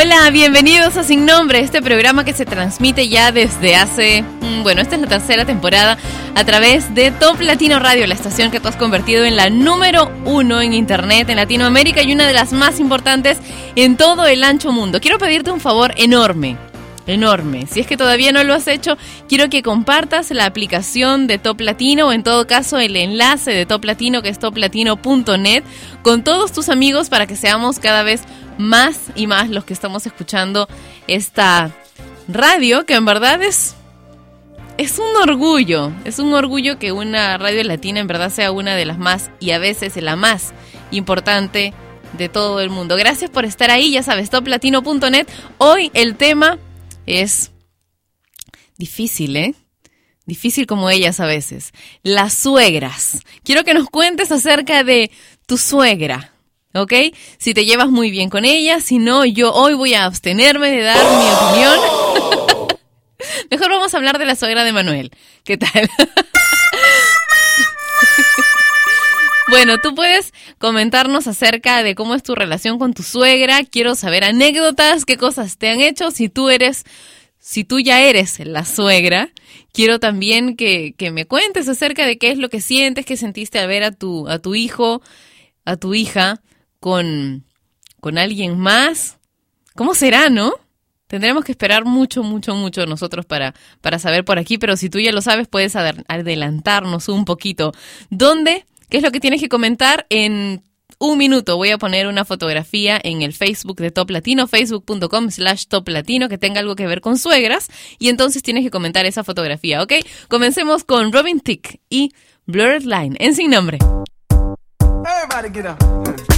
Hola, bienvenidos a Sin Nombre, este programa que se transmite ya desde hace, mm, bueno, esta es la tercera temporada a través de Top Latino Radio, la estación que tú has convertido en la número uno en Internet en Latinoamérica y una de las más importantes en todo el ancho mundo. Quiero pedirte un favor enorme enorme. Si es que todavía no lo has hecho, quiero que compartas la aplicación de Top Latino o en todo caso el enlace de Top Latino que es toplatino.net con todos tus amigos para que seamos cada vez más y más los que estamos escuchando esta radio, que en verdad es, es un orgullo, es un orgullo que una radio latina en verdad sea una de las más y a veces la más importante de todo el mundo. Gracias por estar ahí, ya sabes, toplatino.net. Hoy el tema es difícil, ¿eh? Difícil como ellas a veces. Las suegras. Quiero que nos cuentes acerca de tu suegra. ¿Ok? Si te llevas muy bien con ella, si no, yo hoy voy a abstenerme de dar mi opinión. Mejor vamos a hablar de la suegra de Manuel. ¿Qué tal? bueno, tú puedes comentarnos acerca de cómo es tu relación con tu suegra. Quiero saber anécdotas, qué cosas te han hecho. Si tú eres, si tú ya eres la suegra, quiero también que, que me cuentes acerca de qué es lo que sientes, qué sentiste al ver a tu, a tu hijo, a tu hija con, con alguien más. ¿Cómo será, no? Tendremos que esperar mucho, mucho, mucho nosotros para, para saber por aquí, pero si tú ya lo sabes, puedes adelantarnos un poquito. ¿Dónde? ¿Qué es lo que tienes que comentar? En un minuto voy a poner una fotografía en el Facebook de Top Latino, facebook.com slash Top Latino, que tenga algo que ver con suegras, y entonces tienes que comentar esa fotografía, ¿ok? Comencemos con Robin Tick y Blurred Line, en sin nombre. Everybody get up.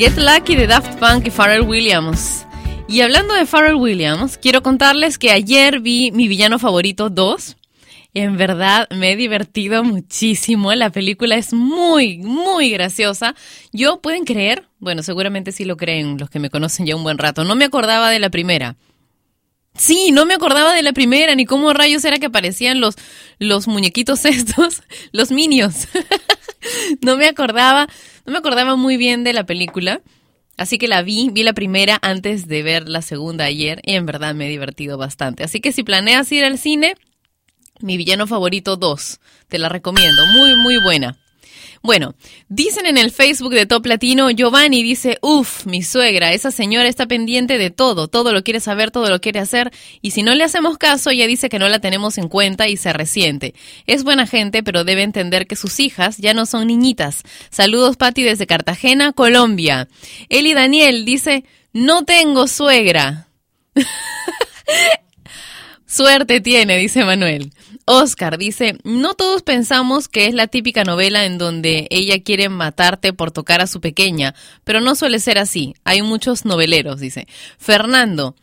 Get Lucky de Daft Punk y Pharrell Williams. Y hablando de Pharrell Williams, quiero contarles que ayer vi mi villano favorito 2. En verdad me he divertido muchísimo. La película es muy, muy graciosa. Yo, ¿pueden creer? Bueno, seguramente sí lo creen los que me conocen ya un buen rato. No me acordaba de la primera. Sí, no me acordaba de la primera, ni cómo rayos era que aparecían los, los muñequitos estos, los minions. no me acordaba, no me acordaba muy bien de la película. Así que la vi, vi la primera antes de ver la segunda ayer y en verdad me he divertido bastante. Así que si planeas ir al cine, mi villano favorito 2, te la recomiendo, muy muy buena. Bueno, dicen en el Facebook de Top Latino, Giovanni dice, uff, mi suegra, esa señora está pendiente de todo, todo lo quiere saber, todo lo quiere hacer, y si no le hacemos caso, ella dice que no la tenemos en cuenta y se resiente. Es buena gente, pero debe entender que sus hijas ya no son niñitas. Saludos, Patti, desde Cartagena, Colombia. Eli Daniel dice, no tengo suegra. Suerte tiene, dice Manuel. Oscar dice, no todos pensamos que es la típica novela en donde ella quiere matarte por tocar a su pequeña, pero no suele ser así. Hay muchos noveleros, dice. Fernando,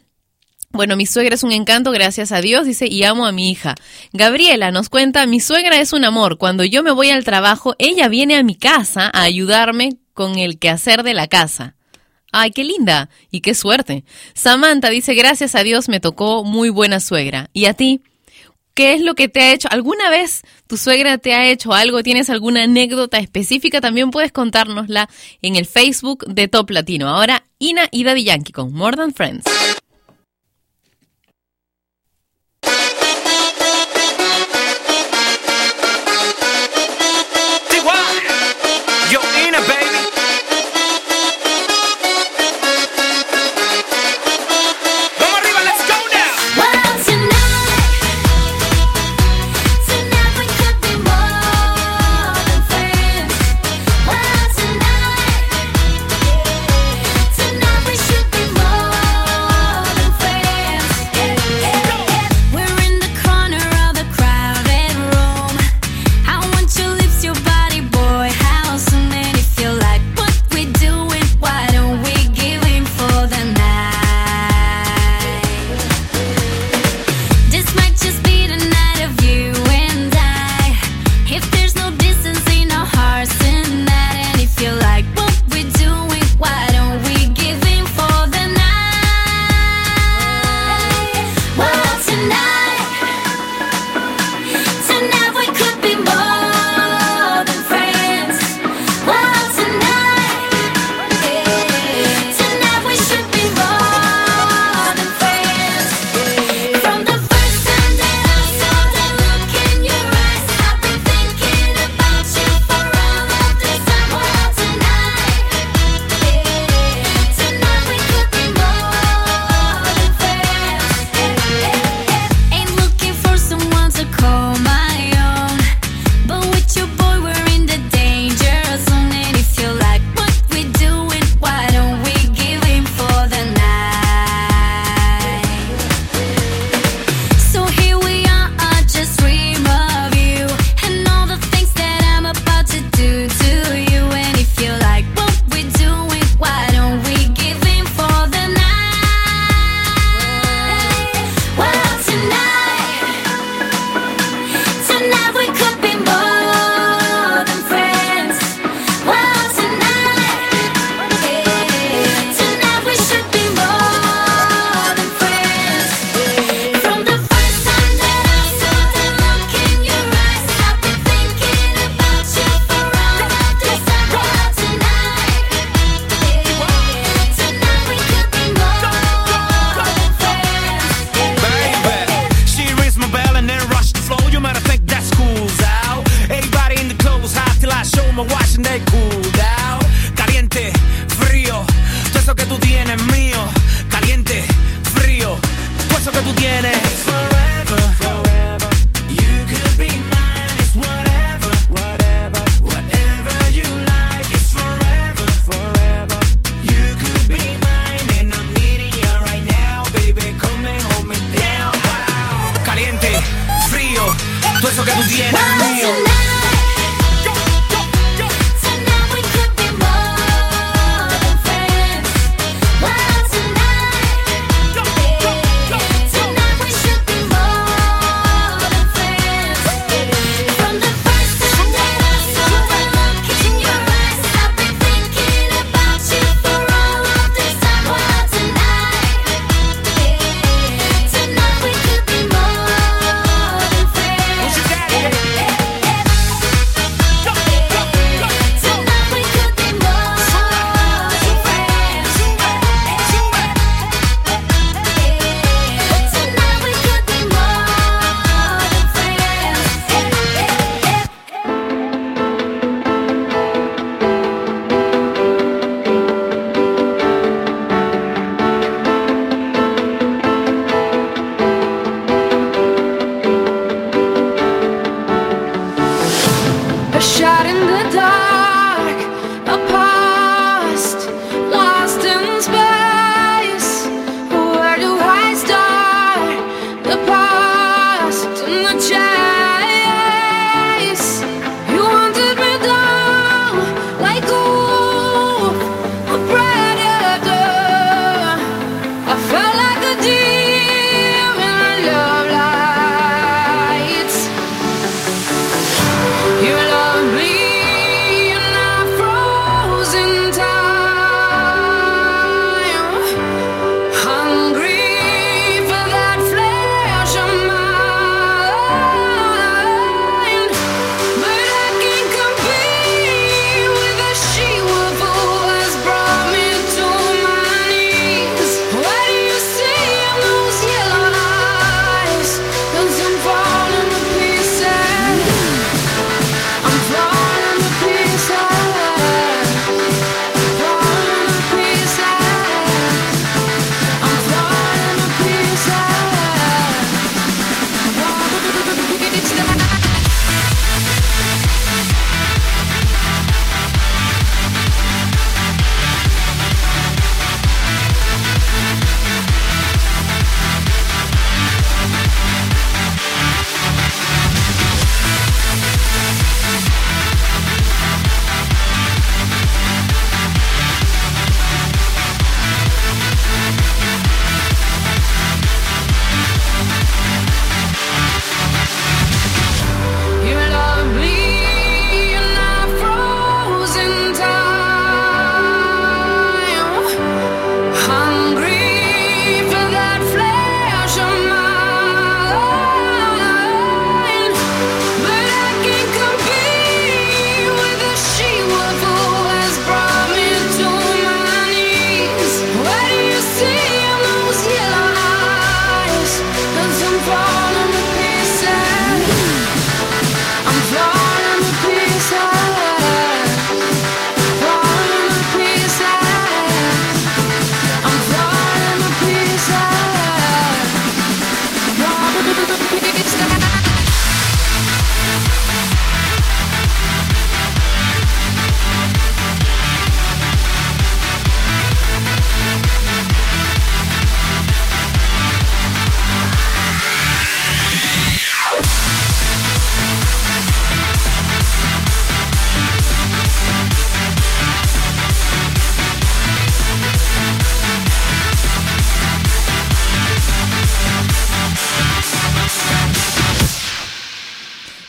bueno, mi suegra es un encanto, gracias a Dios, dice, y amo a mi hija. Gabriela nos cuenta, mi suegra es un amor. Cuando yo me voy al trabajo, ella viene a mi casa a ayudarme con el quehacer de la casa. Ay, qué linda y qué suerte. Samantha dice, gracias a Dios me tocó muy buena suegra. ¿Y a ti? ¿Qué es lo que te ha hecho? ¿Alguna vez tu suegra te ha hecho algo? ¿Tienes alguna anécdota específica? También puedes contárnosla en el Facebook de Top Latino. Ahora, Ina y Daddy Yankee con More Than Friends.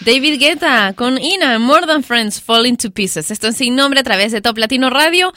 David Guetta con Ina, More Than Friends, Falling to Pieces. Esto es sin nombre a través de Top Latino Radio.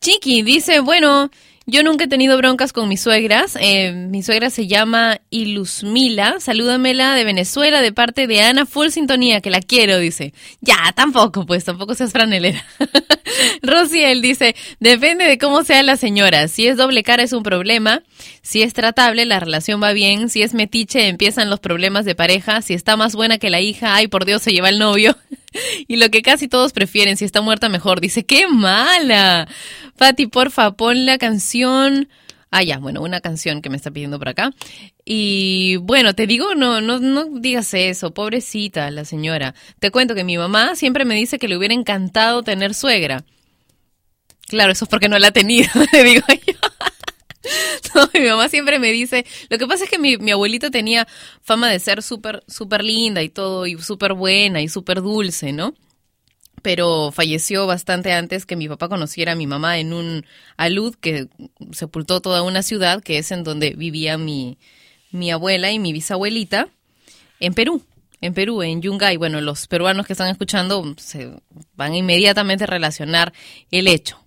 Chiqui dice, bueno, yo nunca he tenido broncas con mis suegras. Eh, mi suegra se llama Ilusmila. Salúdamela de Venezuela de parte de Ana. Full sintonía, que la quiero, dice. Ya, tampoco, pues, tampoco seas franelera. Rociel dice, depende de cómo sea la señora. Si es doble cara es un problema. Si es tratable, la relación va bien. Si es metiche, empiezan los problemas de pareja. Si está más buena que la hija, ay, por Dios, se lleva el novio. y lo que casi todos prefieren, si está muerta mejor. Dice, qué mala. Fati, porfa, pon la canción. Ah, ya, bueno, una canción que me está pidiendo por acá. Y bueno, te digo, no, no, no digas eso, pobrecita la señora. Te cuento que mi mamá siempre me dice que le hubiera encantado tener suegra. Claro, eso es porque no la ha tenido, le digo yo. Mi mamá siempre me dice, lo que pasa es que mi, mi abuelita tenía fama de ser súper, súper linda y todo, y súper buena y súper dulce, ¿no? Pero falleció bastante antes que mi papá conociera a mi mamá en un alud que sepultó toda una ciudad, que es en donde vivía mi, mi abuela y mi bisabuelita, en Perú. En Perú, en Yungay. Bueno, los peruanos que están escuchando se van a inmediatamente relacionar el hecho.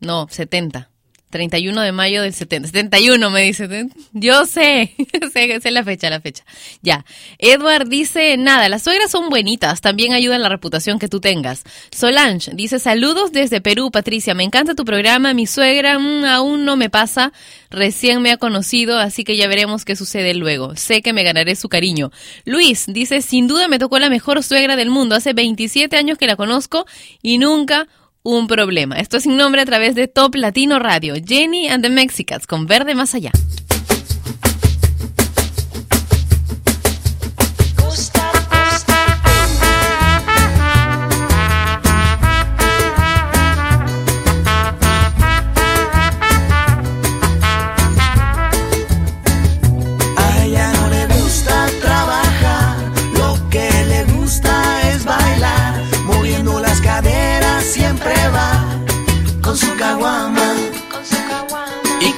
No, 70. 31 de mayo del 70. 71 me dice. Yo sé, sé, sé la fecha, la fecha. Ya. Edward dice, nada, las suegras son buenitas, también ayudan la reputación que tú tengas. Solange dice, saludos desde Perú, Patricia, me encanta tu programa, mi suegra mm, aún no me pasa, recién me ha conocido, así que ya veremos qué sucede luego. Sé que me ganaré su cariño. Luis dice, sin duda me tocó la mejor suegra del mundo, hace 27 años que la conozco y nunca un problema. Esto es sin nombre a través de Top Latino Radio. Jenny and the Mexicans con Verde Más Allá.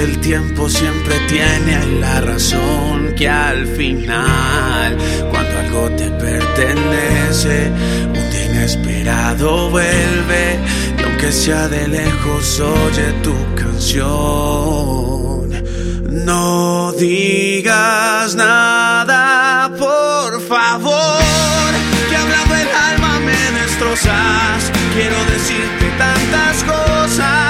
el tiempo siempre tiene la razón que al final cuando algo te pertenece un día inesperado vuelve y aunque sea de lejos oye tu canción. No digas nada por favor que hablando el alma me destrozas. Quiero decirte tantas cosas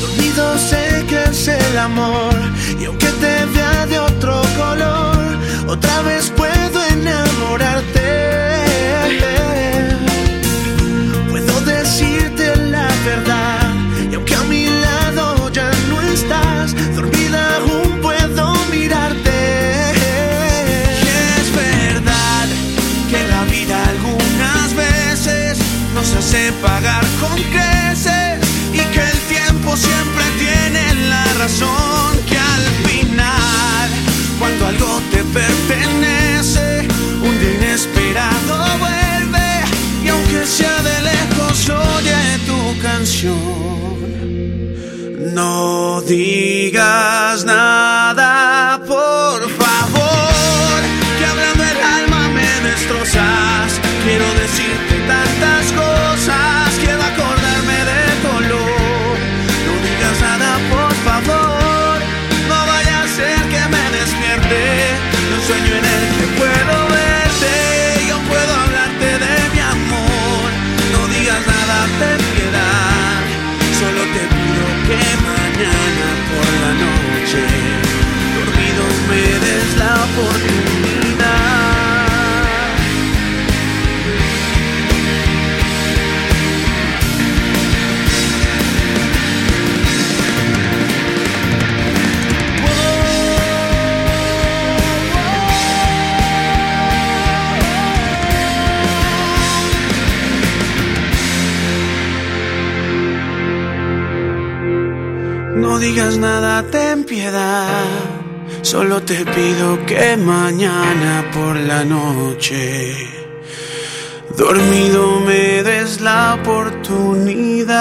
dormido sé que es el amor y aunque te vea de otro color otra vez pagar con creces y que el tiempo siempre tiene la razón que al final cuando algo te pertenece un día inesperado vuelve y aunque sea de lejos oye tu canción. No digas nada digas nada, ten piedad. Solo te pido que mañana por la noche, dormido me des la oportunidad.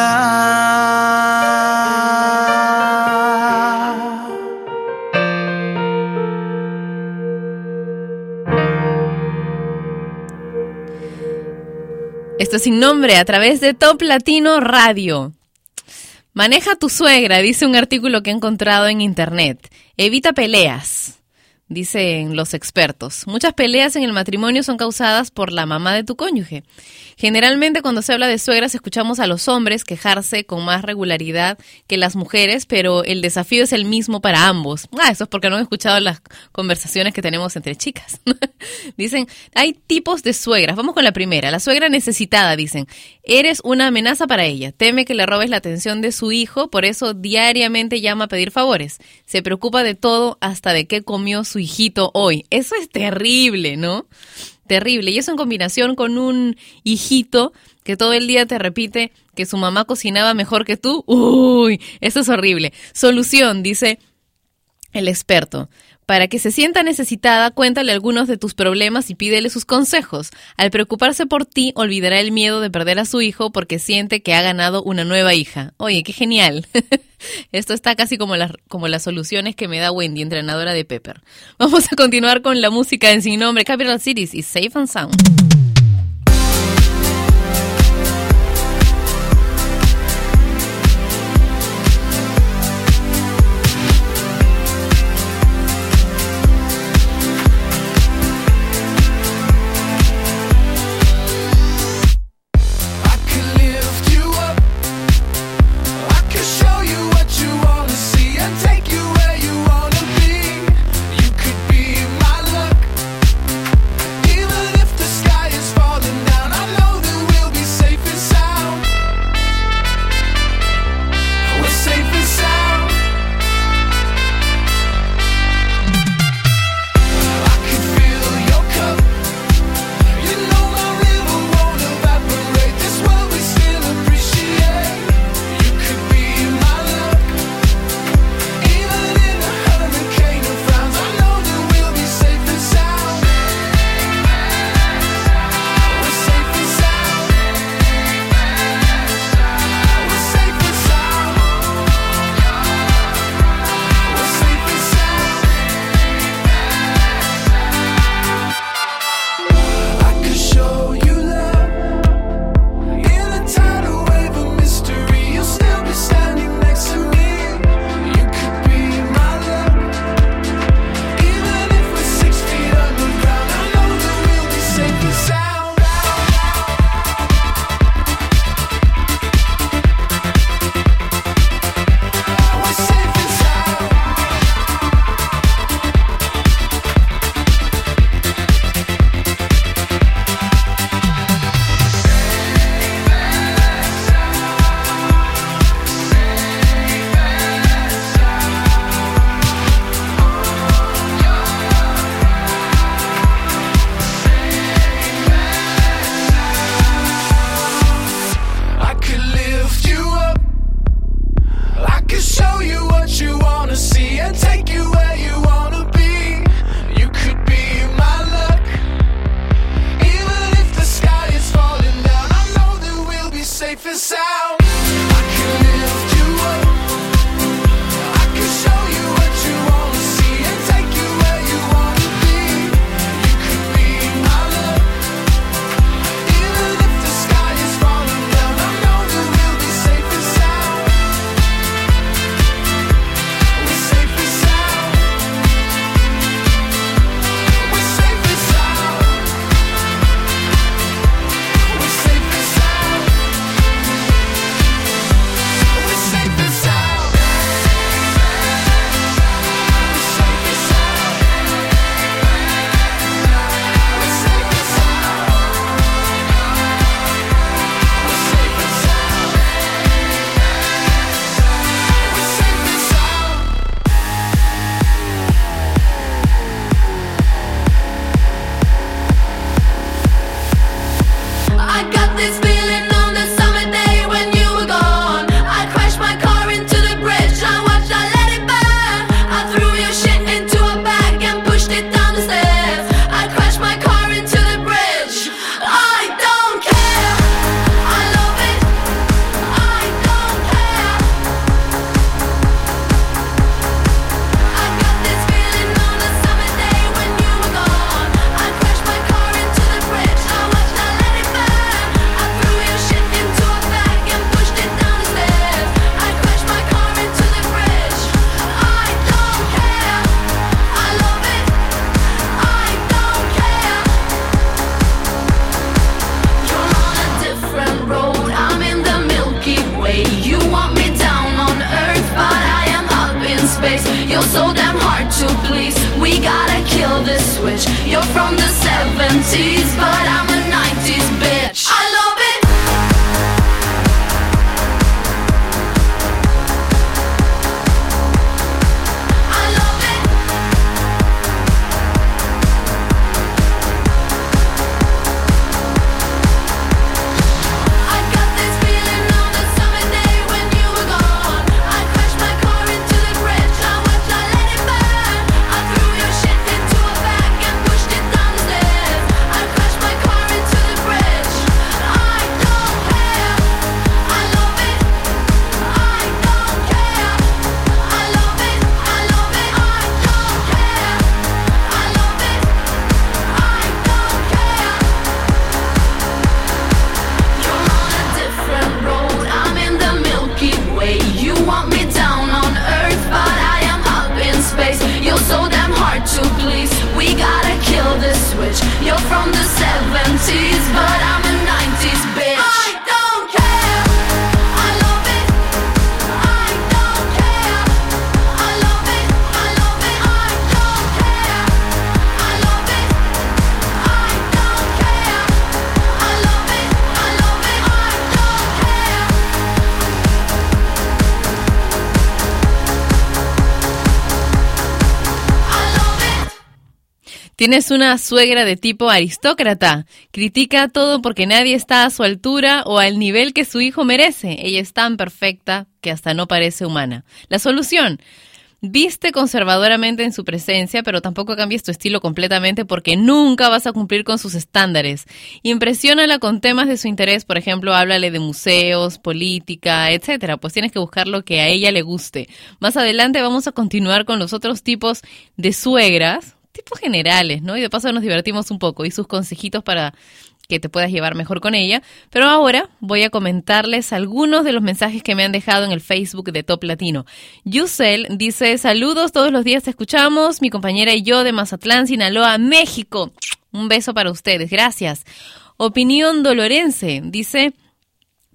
Esto es sin nombre a través de Top Latino Radio. Maneja tu suegra, dice un artículo que he encontrado en internet. Evita peleas, dicen los expertos. Muchas peleas en el matrimonio son causadas por la mamá de tu cónyuge. Generalmente cuando se habla de suegras escuchamos a los hombres quejarse con más regularidad que las mujeres, pero el desafío es el mismo para ambos. Ah, eso es porque no han escuchado las conversaciones que tenemos entre chicas. dicen, hay tipos de suegras. Vamos con la primera. La suegra necesitada, dicen. Eres una amenaza para ella. Teme que le robes la atención de su hijo, por eso diariamente llama a pedir favores. Se preocupa de todo hasta de qué comió su hijito hoy. Eso es terrible, ¿no? Terrible. Y eso en combinación con un hijito que todo el día te repite que su mamá cocinaba mejor que tú. Uy, eso es horrible. Solución, dice el experto. Para que se sienta necesitada, cuéntale algunos de tus problemas y pídele sus consejos. Al preocuparse por ti, olvidará el miedo de perder a su hijo porque siente que ha ganado una nueva hija. Oye, qué genial. Esto está casi como las, como las soluciones que me da Wendy, entrenadora de Pepper. Vamos a continuar con la música en sin nombre, Capital Cities y Safe and Sound. Tienes una suegra de tipo aristócrata. Critica todo porque nadie está a su altura o al nivel que su hijo merece. Ella es tan perfecta que hasta no parece humana. La solución. Viste conservadoramente en su presencia, pero tampoco cambies tu estilo completamente porque nunca vas a cumplir con sus estándares. Impresiónala con temas de su interés, por ejemplo, háblale de museos, política, etcétera. Pues tienes que buscar lo que a ella le guste. Más adelante vamos a continuar con los otros tipos de suegras, tipos generales, ¿no? Y de paso nos divertimos un poco y sus consejitos para que te puedas llevar mejor con ella. Pero ahora voy a comentarles algunos de los mensajes que me han dejado en el Facebook de Top Latino. Yusel dice, saludos, todos los días te escuchamos, mi compañera y yo de Mazatlán, Sinaloa, México. Un beso para ustedes, gracias. Opinión Dolorense dice...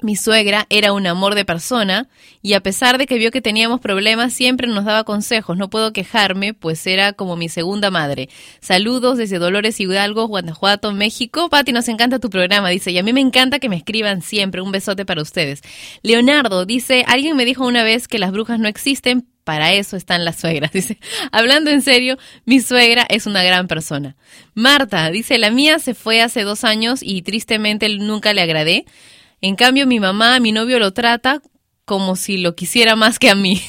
Mi suegra era un amor de persona y a pesar de que vio que teníamos problemas siempre nos daba consejos. No puedo quejarme, pues era como mi segunda madre. Saludos desde Dolores Hidalgo, Guanajuato, México. Pati, nos encanta tu programa, dice, y a mí me encanta que me escriban siempre. Un besote para ustedes. Leonardo dice, alguien me dijo una vez que las brujas no existen, para eso están las suegras. Dice, hablando en serio, mi suegra es una gran persona. Marta dice, la mía se fue hace dos años y tristemente nunca le agradé. En cambio, mi mamá, mi novio lo trata como si lo quisiera más que a mí.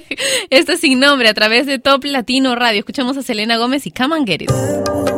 Esto es sin nombre a través de Top Latino Radio. Escuchamos a Selena Gómez y Come and Get It.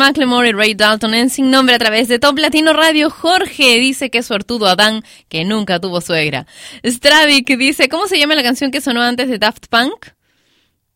Macklemore y Ray Dalton en Sin Nombre a través de Top Latino Radio. Jorge dice que es suertudo Adán, que nunca tuvo suegra. Stravik dice, ¿cómo se llama la canción que sonó antes de Daft Punk?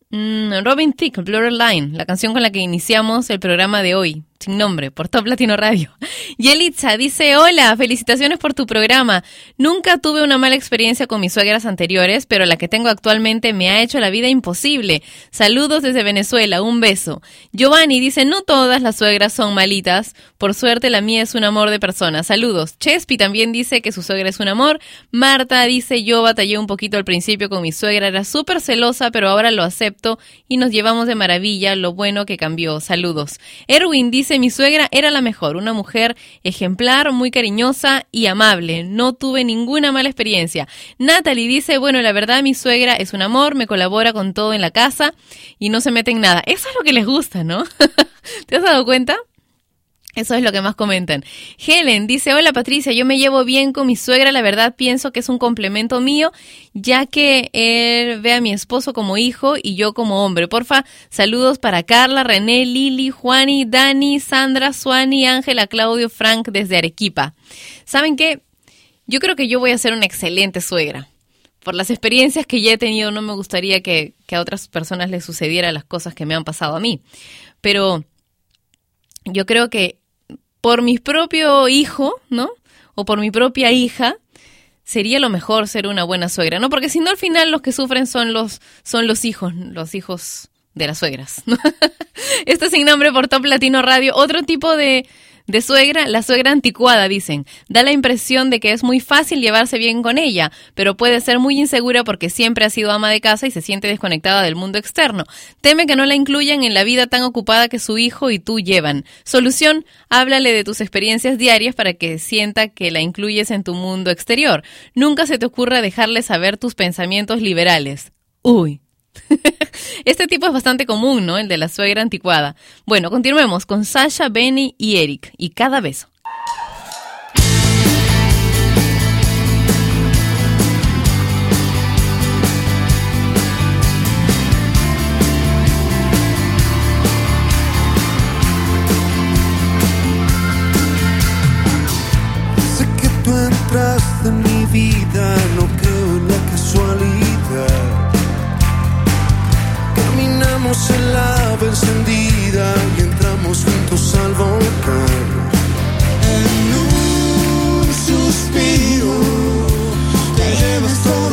Mm, Robin Thicke, Blurred Line, la canción con la que iniciamos el programa de hoy, sin nombre, por Top Latino Radio. Yelitza dice, hola, felicitaciones por tu programa. Nunca tuve una mala experiencia con mis suegras anteriores, pero la que tengo actualmente me ha hecho la vida imposible. Saludos desde Venezuela, un beso. Giovanni dice, no todas las suegras son malitas, por suerte la mía es un amor de persona. Saludos. Chespi también dice que su suegra es un amor. Marta dice, yo batallé un poquito al principio con mi suegra, era súper celosa, pero ahora lo acepto y nos llevamos de maravilla, lo bueno que cambió. Saludos. Erwin dice, mi suegra era la mejor, una mujer ejemplar, muy cariñosa y amable. No tuve ninguna mala experiencia. Natalie dice, bueno, la verdad mi suegra es un amor, me colabora con todo en la casa y no se mete en nada. Eso es lo que les gusta, ¿no? ¿Te has dado cuenta? Eso es lo que más comentan. Helen dice, hola Patricia, yo me llevo bien con mi suegra, la verdad pienso que es un complemento mío, ya que él ve a mi esposo como hijo y yo como hombre. Porfa, saludos para Carla, René, Lili, Juani, Dani, Sandra, Suani, Ángela, Claudio, Frank desde Arequipa. ¿Saben qué? Yo creo que yo voy a ser una excelente suegra. Por las experiencias que ya he tenido, no me gustaría que, que a otras personas les sucediera las cosas que me han pasado a mí. Pero yo creo que por mi propio hijo, ¿no? o por mi propia hija, sería lo mejor ser una buena suegra, ¿no? Porque si no, al final los que sufren son los, son los hijos, los hijos de las suegras. Esto es sin nombre por Top Latino Radio. Otro tipo de, de suegra, la suegra anticuada, dicen. Da la impresión de que es muy fácil llevarse bien con ella, pero puede ser muy insegura porque siempre ha sido ama de casa y se siente desconectada del mundo externo. Teme que no la incluyan en la vida tan ocupada que su hijo y tú llevan. Solución, háblale de tus experiencias diarias para que sienta que la incluyes en tu mundo exterior. Nunca se te ocurra dejarle saber tus pensamientos liberales. Uy. Este tipo es bastante común, ¿no? El de la suegra anticuada. Bueno, continuemos con Sasha, Benny y Eric. Y cada beso. Sé que tú entraste en mi vida, no creo Caminamos en la encendida y entramos juntos al volcán. En un suspiro te llevas todo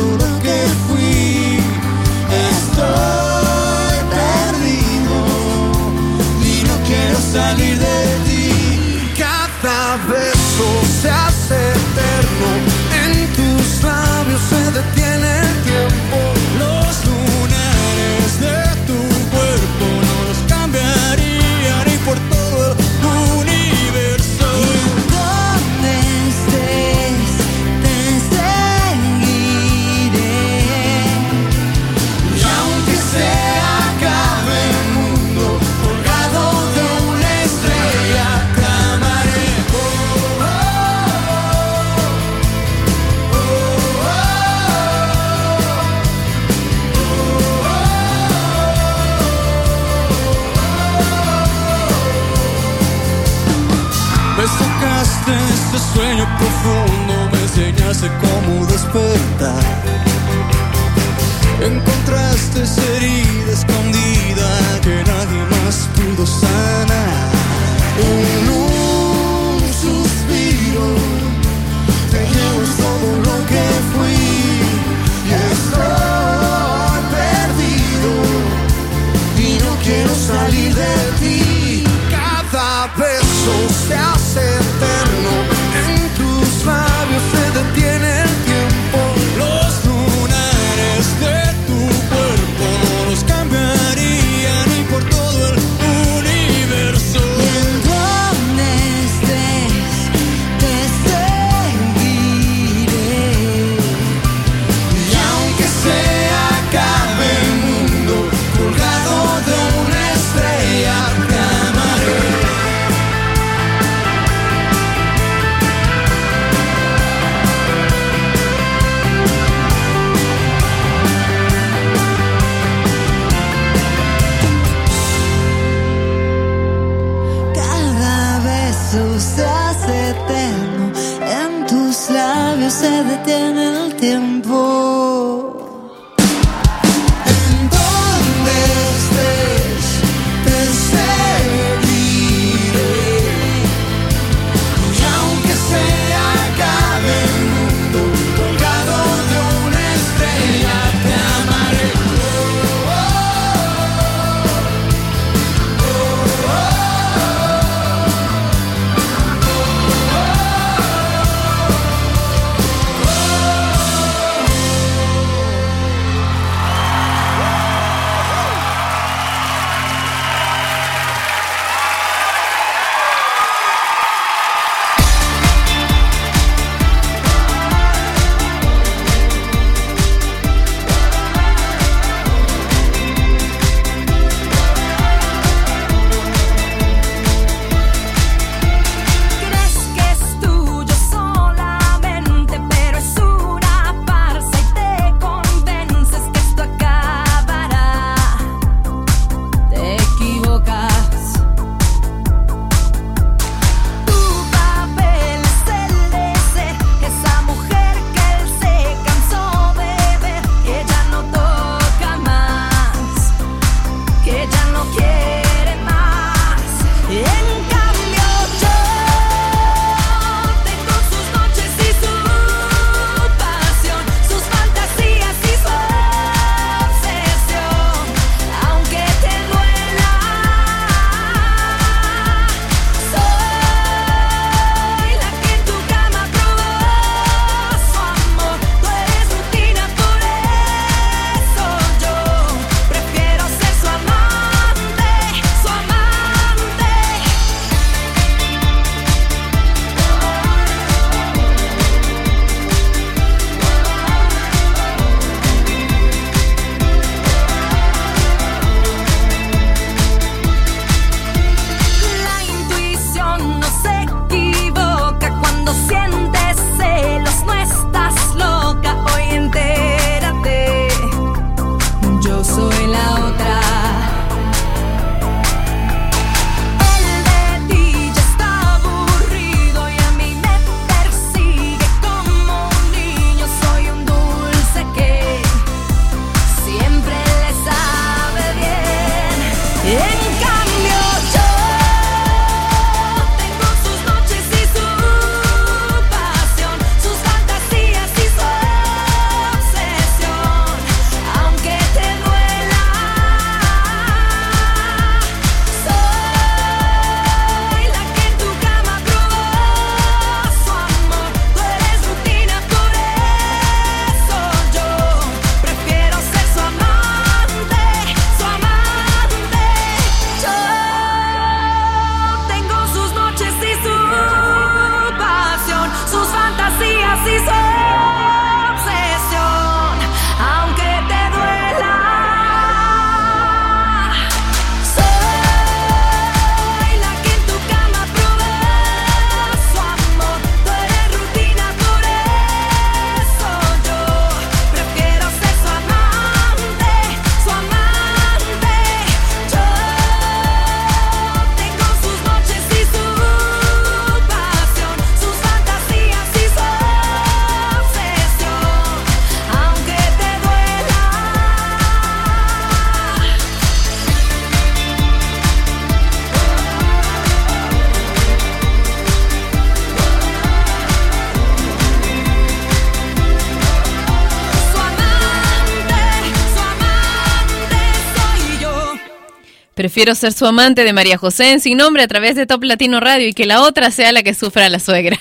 Prefiero ser su amante de María José en sin nombre a través de Top Latino Radio y que la otra sea la que sufra la suegra.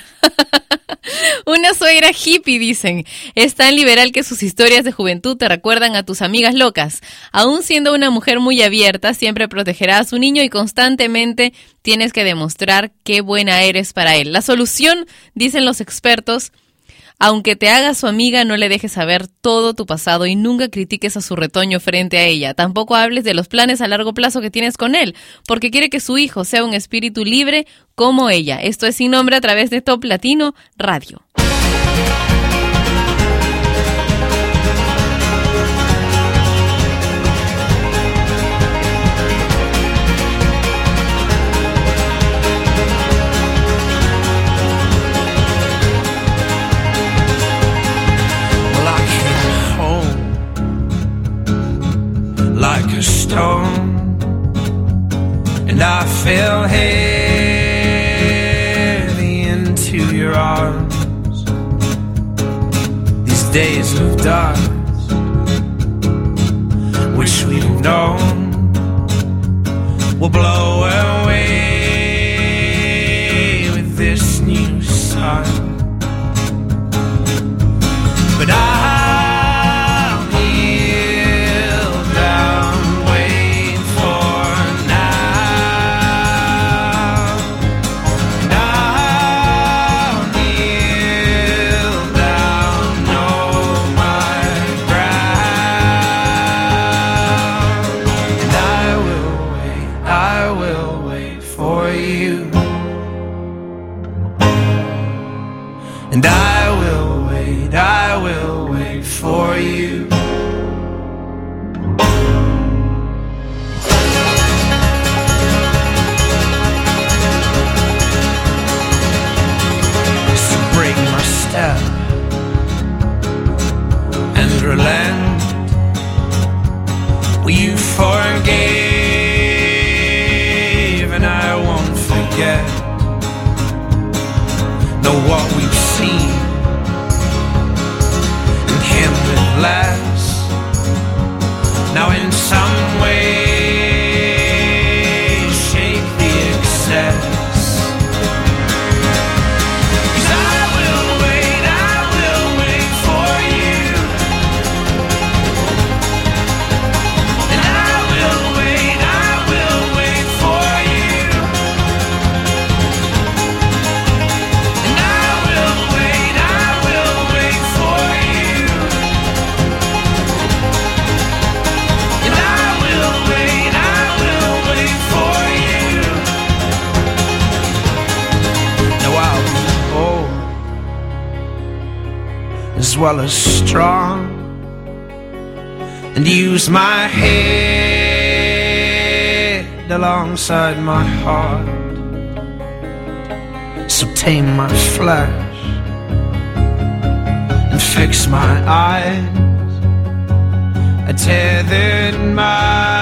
Una suegra hippie, dicen. Es tan liberal que sus historias de juventud te recuerdan a tus amigas locas. Aún siendo una mujer muy abierta, siempre protegerá a su niño y constantemente tienes que demostrar qué buena eres para él. La solución, dicen los expertos, aunque te haga su amiga, no le dejes saber todo tu pasado y nunca critiques a su retoño frente a ella. Tampoco hables de los planes a largo plazo que tienes con él, porque quiere que su hijo sea un espíritu libre como ella. Esto es sin nombre a través de Top Latino Radio. Like a stone, and I fell heavy into your arms. These days of dark, which we've known, will blow inside my heart. So tame my flesh and fix my eyes. I tethered my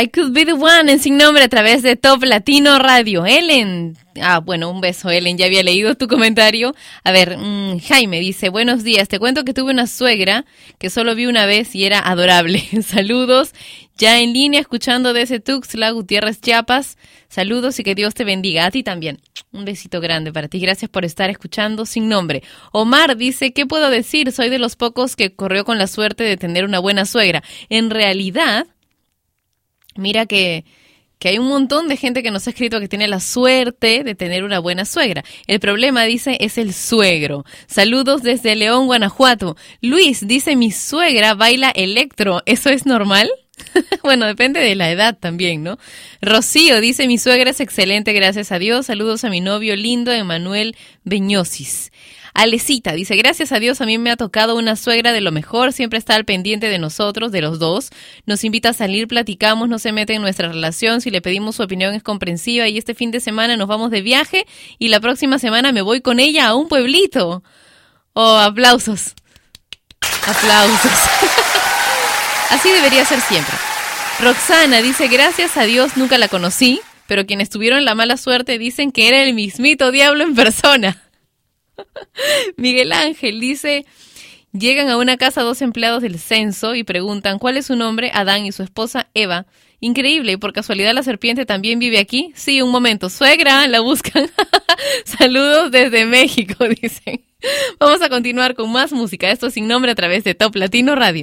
I Could Be the One en sin nombre a través de Top Latino Radio. Ellen, ah, bueno, un beso, Ellen. Ya había leído tu comentario. A ver, mm, Jaime dice: Buenos días. Te cuento que tuve una suegra que solo vi una vez y era adorable. Saludos. Ya en línea, escuchando desde Tuxtla, Gutiérrez, Chiapas. Saludos y que Dios te bendiga. A ti también. Un besito grande para ti. Gracias por estar escuchando sin nombre. Omar dice: ¿Qué puedo decir? Soy de los pocos que corrió con la suerte de tener una buena suegra. En realidad. Mira que, que hay un montón de gente que nos ha escrito que tiene la suerte de tener una buena suegra. El problema, dice, es el suegro. Saludos desde León, Guanajuato. Luis dice, mi suegra baila electro. ¿Eso es normal? bueno, depende de la edad también, ¿no? Rocío dice, mi suegra es excelente, gracias a Dios. Saludos a mi novio lindo, Emanuel Beñosis. Alecita dice, gracias a Dios a mí me ha tocado una suegra de lo mejor, siempre está al pendiente de nosotros, de los dos, nos invita a salir, platicamos, no se mete en nuestra relación, si le pedimos su opinión es comprensiva y este fin de semana nos vamos de viaje y la próxima semana me voy con ella a un pueblito. Oh, aplausos. Aplausos. Así debería ser siempre. Roxana dice, gracias a Dios nunca la conocí, pero quienes tuvieron la mala suerte dicen que era el mismito diablo en persona. Miguel Ángel dice, llegan a una casa dos empleados del censo y preguntan cuál es su nombre, Adán y su esposa Eva. Increíble, y por casualidad la serpiente también vive aquí. Sí, un momento, suegra, la buscan. Saludos desde México, dicen. Vamos a continuar con más música. Esto sin nombre a través de Top Latino Radio.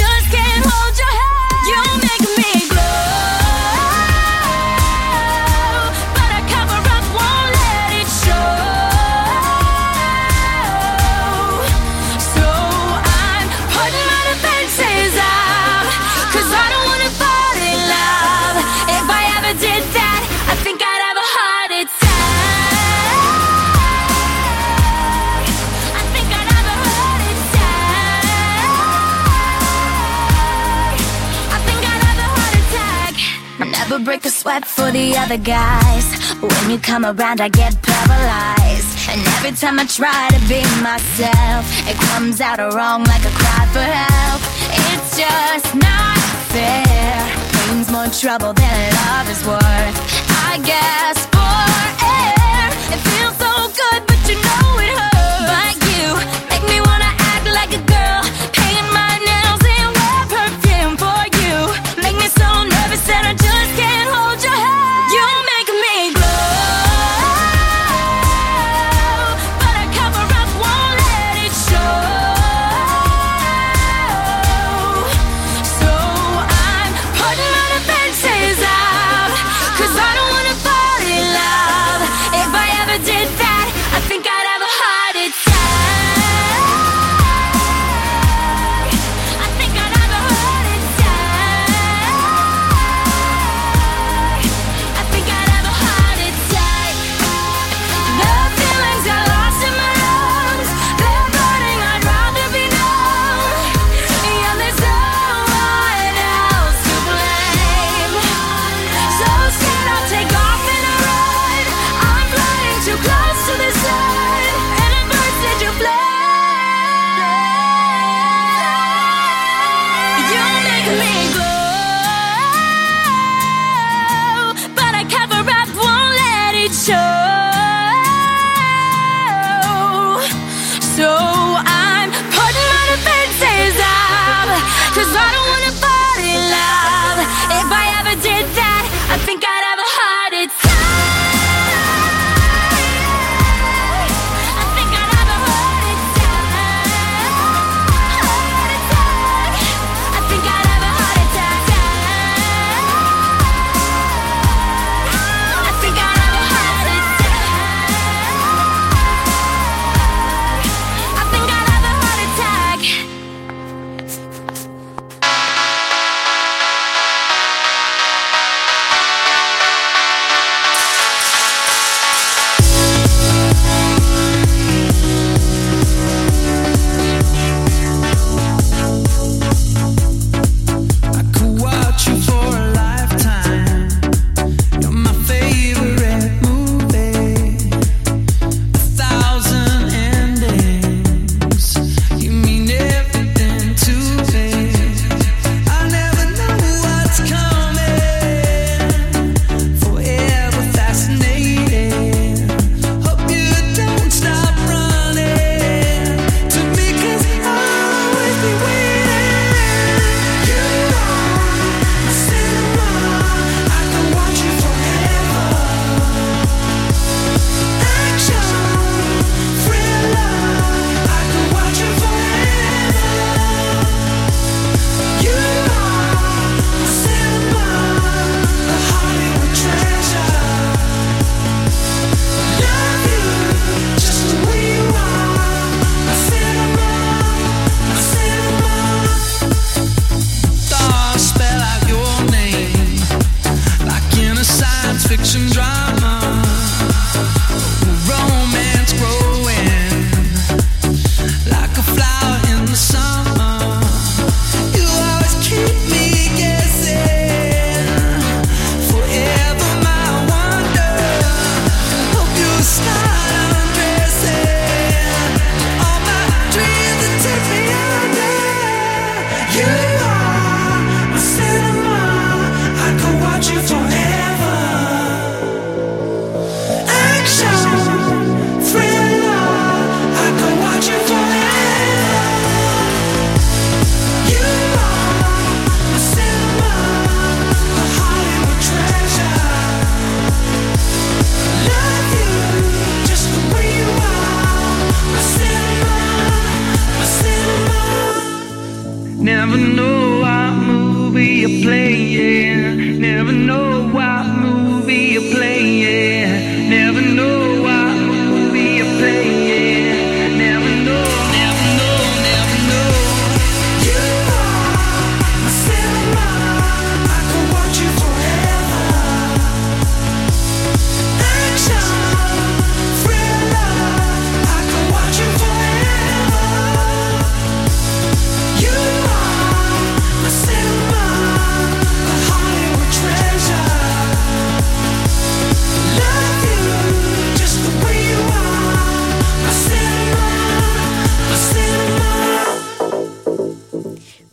break the sweat for the other guys. When you come around, I get paralyzed. And every time I try to be myself, it comes out wrong like a cry for help. It's just not fair. Pain's more trouble than love is worth. I guess for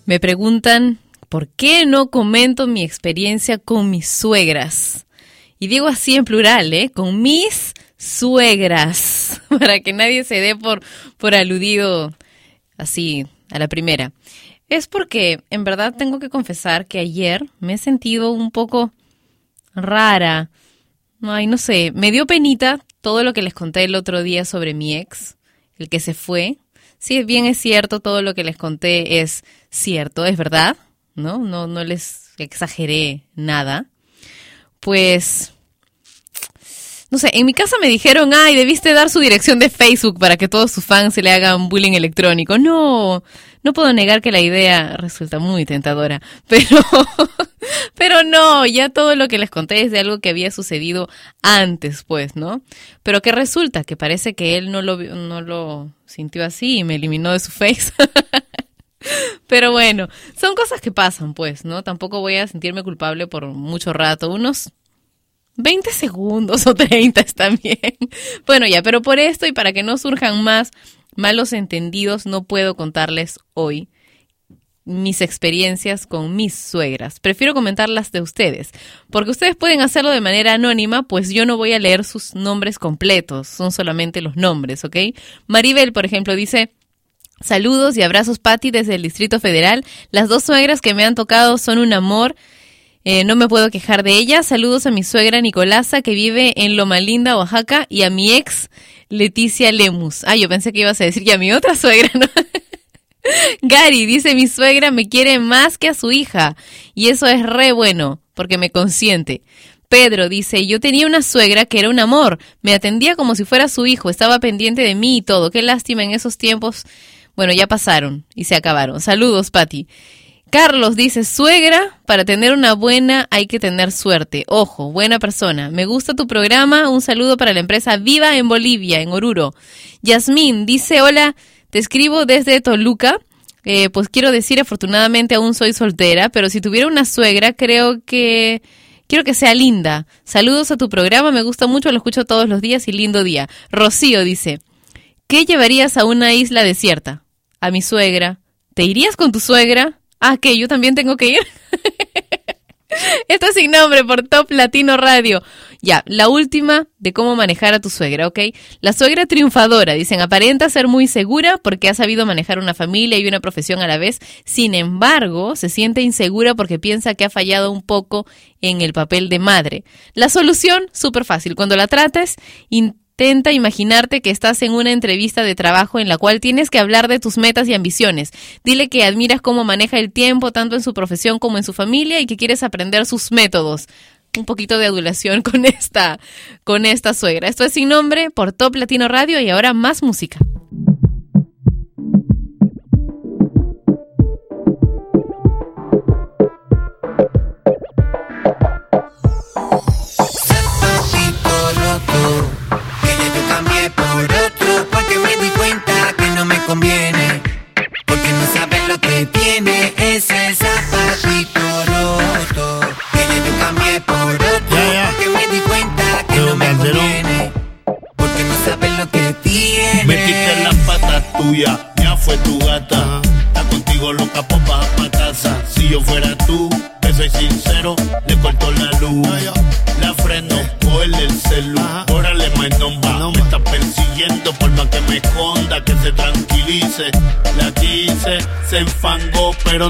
Me preguntan por qué no comento mi experiencia con mis suegras. Y digo así en plural, ¿eh? Con mis suegras. Para que nadie se dé por, por aludido así a la primera. Es porque en verdad tengo que confesar que ayer me he sentido un poco rara. Ay, no sé, me dio penita todo lo que les conté el otro día sobre mi ex, el que se fue. Sí, bien es cierto, todo lo que les conté es cierto, es verdad, ¿no? No, no les exageré nada. Pues, no sé, en mi casa me dijeron, ay, debiste dar su dirección de Facebook para que todos sus fans se le hagan bullying electrónico. No, no puedo negar que la idea resulta muy tentadora, pero, pero no, ya todo lo que les conté es de algo que había sucedido antes, pues, ¿no? Pero que resulta que parece que él no lo, no lo sintió así y me eliminó de su face. Pero bueno, son cosas que pasan, pues, ¿no? Tampoco voy a sentirme culpable por mucho rato. Unos 20 segundos o 30 está bien. Bueno, ya, pero por esto y para que no surjan más malos entendidos, no puedo contarles hoy mis experiencias con mis suegras. Prefiero comentarlas de ustedes, porque ustedes pueden hacerlo de manera anónima, pues yo no voy a leer sus nombres completos, son solamente los nombres, ¿ok? Maribel, por ejemplo, dice... Saludos y abrazos, Patti, desde el Distrito Federal. Las dos suegras que me han tocado son un amor. Eh, no me puedo quejar de ellas. Saludos a mi suegra Nicolasa, que vive en Loma Linda, Oaxaca, y a mi ex, Leticia Lemus. Ah, yo pensé que ibas a decir que a mi otra suegra, ¿no? Gary dice, mi suegra me quiere más que a su hija. Y eso es re bueno, porque me consiente. Pedro dice, yo tenía una suegra que era un amor, me atendía como si fuera su hijo, estaba pendiente de mí y todo. Qué lástima en esos tiempos. Bueno, ya pasaron y se acabaron. Saludos, Patti. Carlos dice, suegra, para tener una buena hay que tener suerte. Ojo, buena persona. Me gusta tu programa. Un saludo para la empresa Viva en Bolivia, en Oruro. Yasmín dice, hola, te escribo desde Toluca. Eh, pues quiero decir, afortunadamente aún soy soltera, pero si tuviera una suegra, creo que... Quiero que sea linda. Saludos a tu programa, me gusta mucho, lo escucho todos los días y lindo día. Rocío dice, ¿qué llevarías a una isla desierta? A mi suegra. ¿Te irías con tu suegra? Ah, que yo también tengo que ir. Esto es sin nombre por Top Latino Radio. Ya, la última de cómo manejar a tu suegra, ¿ok? La suegra triunfadora, dicen, aparenta ser muy segura porque ha sabido manejar una familia y una profesión a la vez. Sin embargo, se siente insegura porque piensa que ha fallado un poco en el papel de madre. La solución, súper fácil. Cuando la trates, Intenta imaginarte que estás en una entrevista de trabajo en la cual tienes que hablar de tus metas y ambiciones. Dile que admiras cómo maneja el tiempo tanto en su profesión como en su familia y que quieres aprender sus métodos. Un poquito de adulación con esta, con esta suegra. Esto es sin nombre por Top Latino Radio y ahora más música.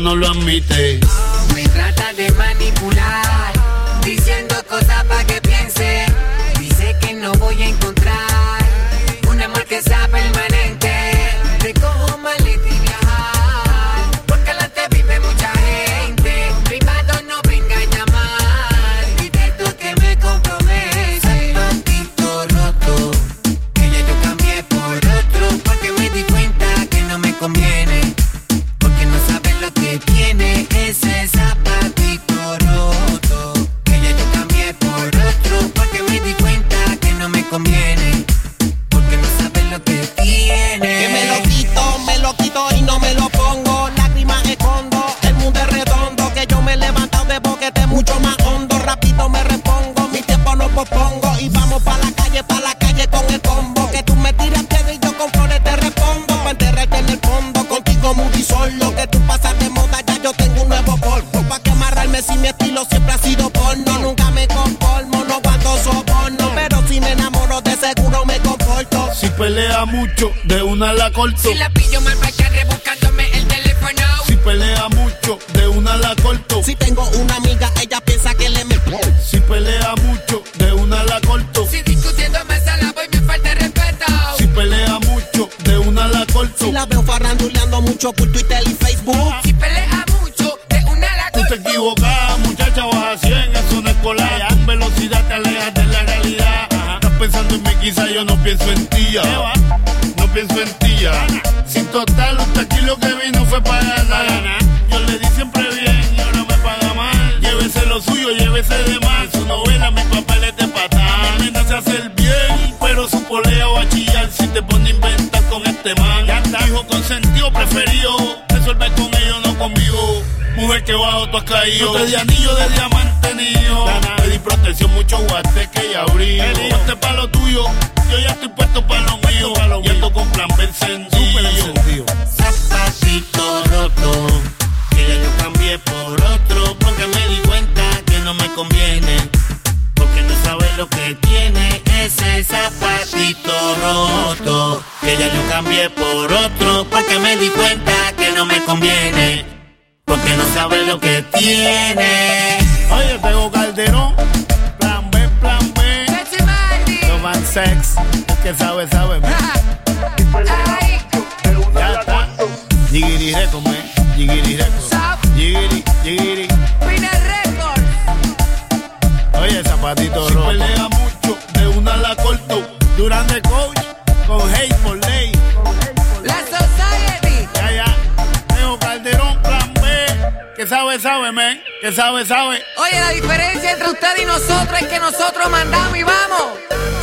No lo admite. patito si pelea mucho, de una la corto. Durán de coach, con hate por ley. La Society. Ya, ya. Tengo Calderón, plan B. Que sabe, sabe, man. Que sabe, sabe. Oye, la diferencia entre usted y nosotros es que nosotros mandamos y vamos.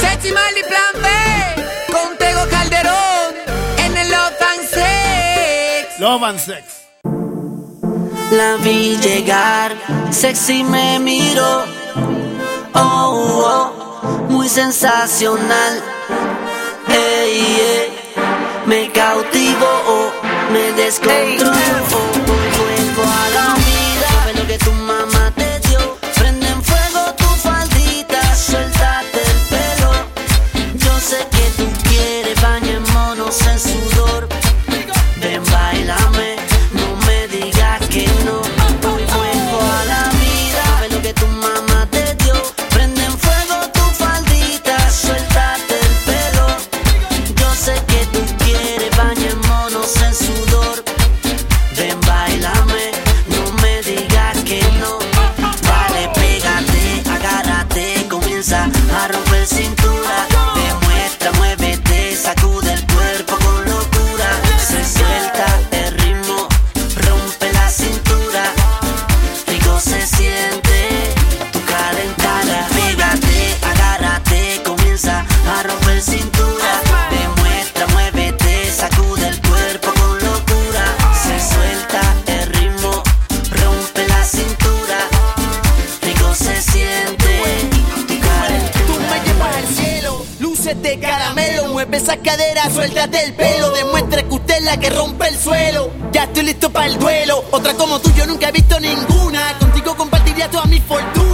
Chechi Marley, plan B. Con Tego Calderón. En el Love and Sex. Love and Sex. La vi llegar, sexy me miró oh, oh muy sensacional. Hey, hey, me cautivo, oh, me descontrolo. esa cadera, suéltate el pelo. Demuestre que usted es la que rompe el suelo. Ya estoy listo para el duelo. Otra como tú, yo nunca he visto ninguna. Contigo compartiría toda mi fortuna.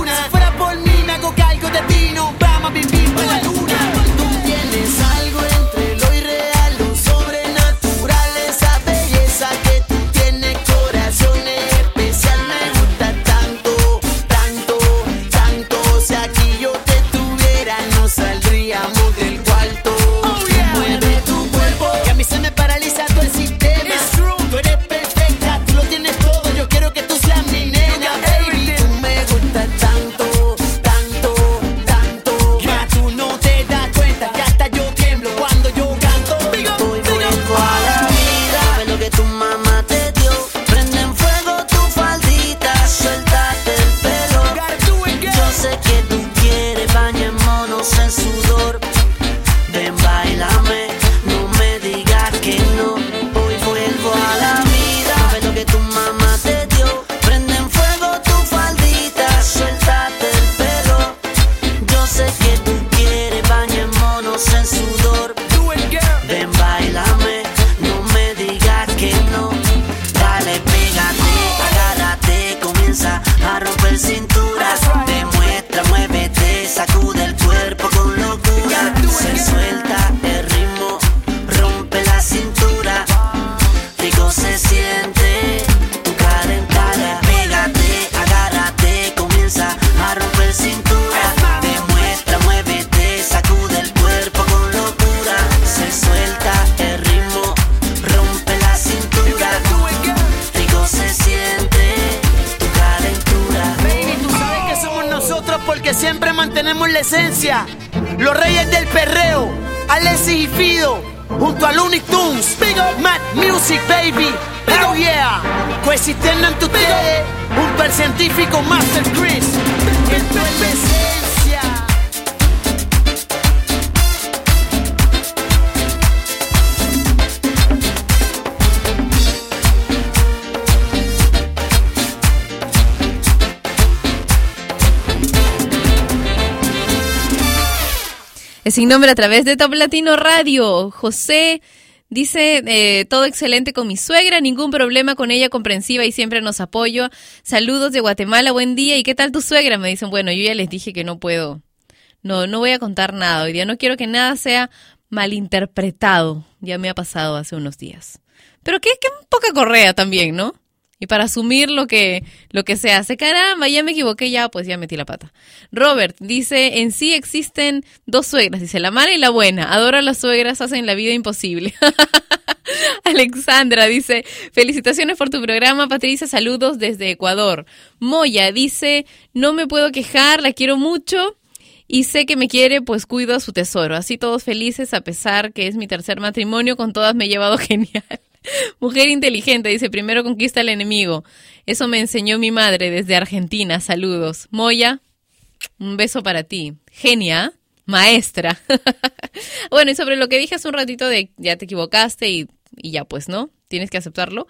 Porque siempre mantenemos la esencia. Los reyes del perreo, Alexis y Fido, junto a Looney Tunes, Big Up Mad Music, baby. Hell yeah, coexistiendo entre ustedes, junto al científico Master Chris. Esto es sin nombre a través de Top Latino Radio. José dice, eh, todo excelente con mi suegra, ningún problema con ella, comprensiva y siempre nos apoyo. Saludos de Guatemala, buen día. ¿Y qué tal tu suegra? Me dicen, bueno, yo ya les dije que no puedo. No, no voy a contar nada hoy día. No quiero que nada sea malinterpretado. Ya me ha pasado hace unos días. Pero qué, qué poca correa también, ¿no? Y para asumir lo que, lo que se hace. Caramba, ya me equivoqué, ya, pues ya metí la pata. Robert dice, en sí existen dos suegras, dice, la mala y la buena. Adoro a las suegras, hacen la vida imposible. Alexandra dice, felicitaciones por tu programa, Patricia, saludos desde Ecuador. Moya dice, no me puedo quejar, la quiero mucho. Y sé que me quiere, pues cuido a su tesoro. Así todos felices, a pesar que es mi tercer matrimonio, con todas me he llevado genial. Mujer inteligente, dice, primero conquista al enemigo. Eso me enseñó mi madre desde Argentina. Saludos. Moya, un beso para ti. Genia, maestra. bueno, y sobre lo que dije hace un ratito de ya te equivocaste y, y ya pues, ¿no? Tienes que aceptarlo.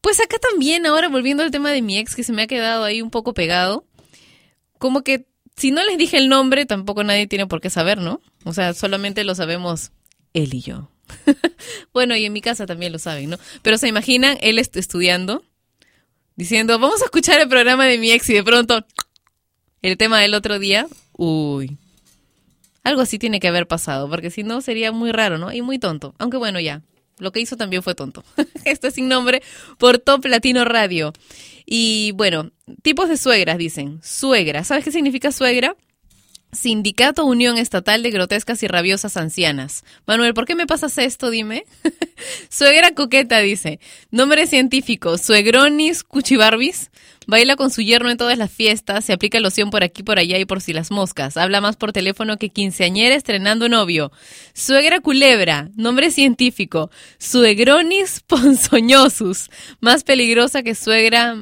Pues acá también, ahora volviendo al tema de mi ex, que se me ha quedado ahí un poco pegado, como que si no les dije el nombre, tampoco nadie tiene por qué saber, ¿no? O sea, solamente lo sabemos él y yo. bueno, y en mi casa también lo saben, ¿no? Pero se imaginan él est- estudiando, diciendo, vamos a escuchar el programa de mi ex y de pronto el tema del otro día, uy. Algo así tiene que haber pasado, porque si no sería muy raro, ¿no? Y muy tonto. Aunque bueno, ya. Lo que hizo también fue tonto. Esto es sin nombre por Top Latino Radio. Y bueno, tipos de suegras dicen. Suegra. ¿Sabes qué significa suegra? Sindicato Unión Estatal de Grotescas y Rabiosas Ancianas. Manuel, ¿por qué me pasas esto? Dime. Suegra coqueta, dice. Nombre científico, Suegronis cuchibarbis. Baila con su yerno en todas las fiestas, se aplica loción por aquí, por allá y por si las moscas. Habla más por teléfono que quinceañera estrenando novio. Suegra culebra, nombre científico, Suegronis ponzoñosus. Más peligrosa que suegra...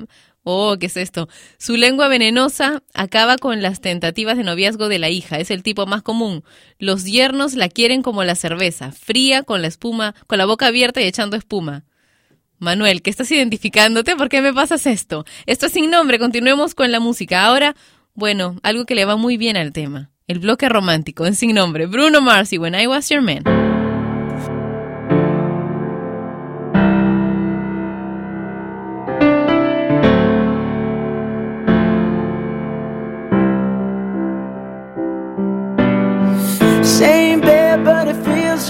Oh, ¿qué es esto? Su lengua venenosa acaba con las tentativas de noviazgo de la hija. Es el tipo más común. Los yernos la quieren como la cerveza, fría, con la espuma, con la boca abierta y echando espuma. Manuel, ¿qué estás identificándote? ¿Por qué me pasas esto? Esto es sin nombre, continuemos con la música. Ahora, bueno, algo que le va muy bien al tema. El bloque romántico en sin nombre. Bruno Mars y When I Was Your Man.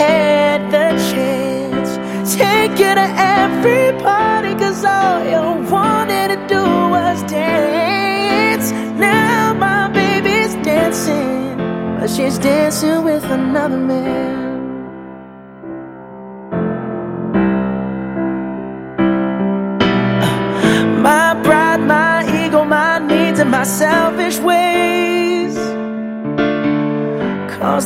had the chance. Take you to every party, cause all you wanted to do was dance. Now my baby's dancing, but she's dancing with another man.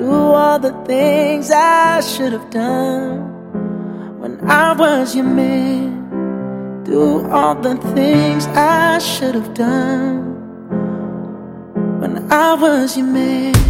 Do all the things I should have done when I was your man. Do all the things I should have done when I was your man.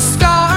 the sky.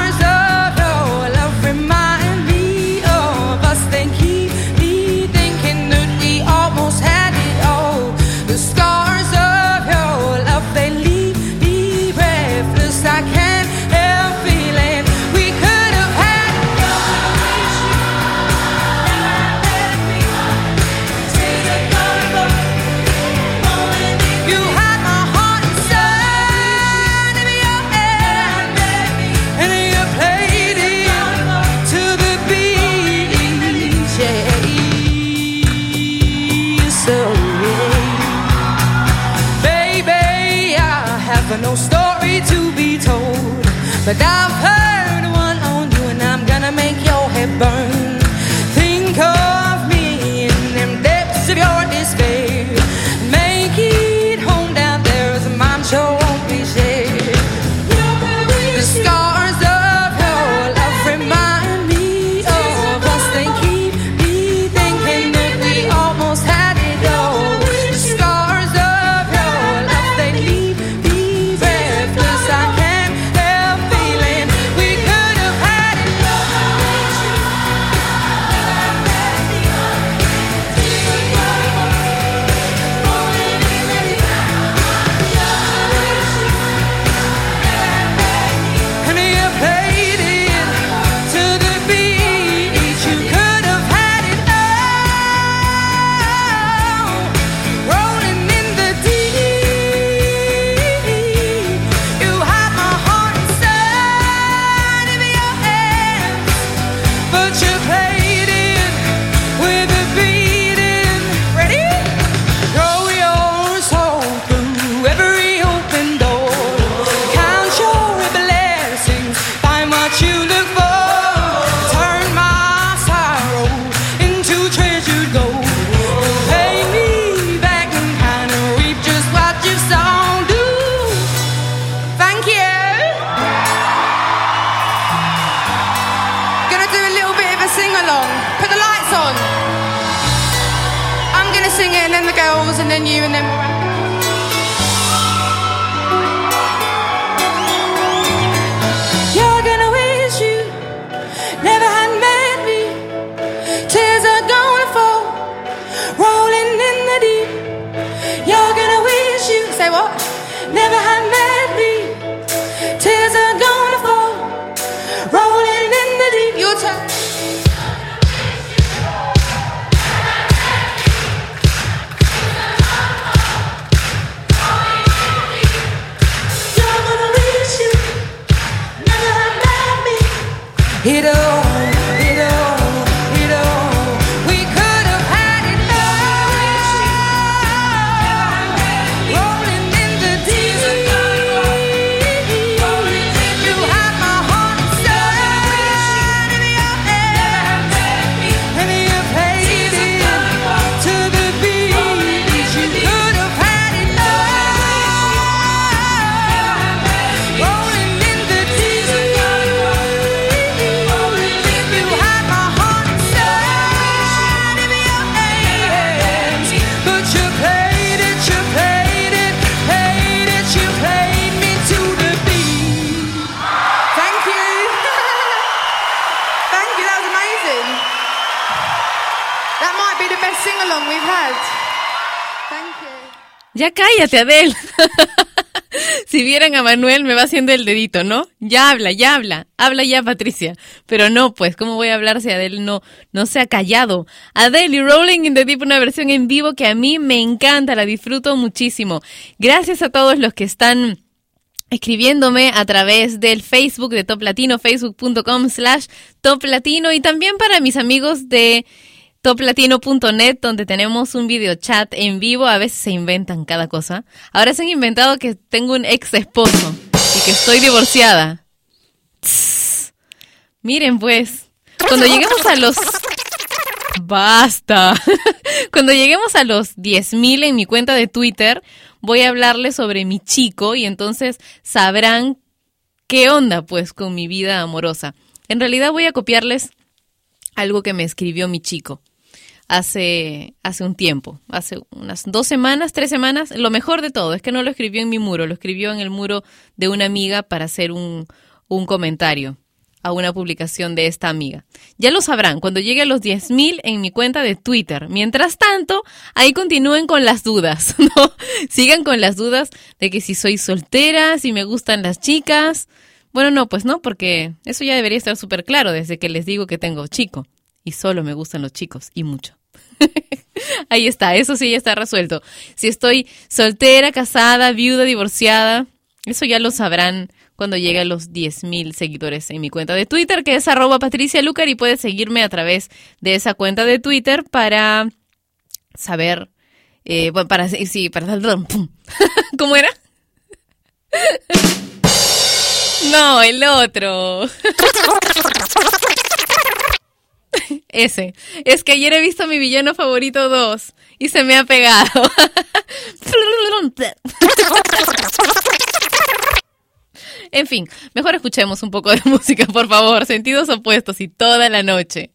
Cállate, Adel. si vieran a Manuel, me va haciendo el dedito, ¿no? Ya habla, ya habla. Habla ya, Patricia. Pero no, pues, ¿cómo voy a hablar si Adel no, no se ha callado? Adele y Rolling in the Deep, una versión en vivo que a mí me encanta, la disfruto muchísimo. Gracias a todos los que están escribiéndome a través del Facebook de Top Latino, facebook.com slash Top Latino y también para mis amigos de toplatino.net donde tenemos un video chat en vivo, a veces se inventan cada cosa. Ahora se han inventado que tengo un ex esposo y que estoy divorciada. Miren pues, cuando lleguemos a los... Basta. Cuando lleguemos a los 10.000 en mi cuenta de Twitter, voy a hablarles sobre mi chico y entonces sabrán qué onda pues con mi vida amorosa. En realidad voy a copiarles algo que me escribió mi chico hace, hace un tiempo, hace unas dos semanas, tres semanas. Lo mejor de todo es que no lo escribió en mi muro, lo escribió en el muro de una amiga para hacer un, un comentario a una publicación de esta amiga. Ya lo sabrán cuando llegue a los 10.000 en mi cuenta de Twitter. Mientras tanto, ahí continúen con las dudas, ¿no? Sigan con las dudas de que si soy soltera, si me gustan las chicas. Bueno, no, pues no, porque eso ya debería estar súper claro desde que les digo que tengo chico. Y solo me gustan los chicos, y mucho. Ahí está, eso sí ya está resuelto. Si estoy soltera, casada, viuda, divorciada, eso ya lo sabrán cuando llegue a los 10.000 seguidores en mi cuenta de Twitter, que es arroba Patricia Lucar, y puedes seguirme a través de esa cuenta de Twitter para saber, eh, para, sí, para. ¿cómo era? No, el otro. Ese. Es que ayer he visto mi villano favorito 2 y se me ha pegado. En fin, mejor escuchemos un poco de música, por favor. Sentidos opuestos y toda la noche.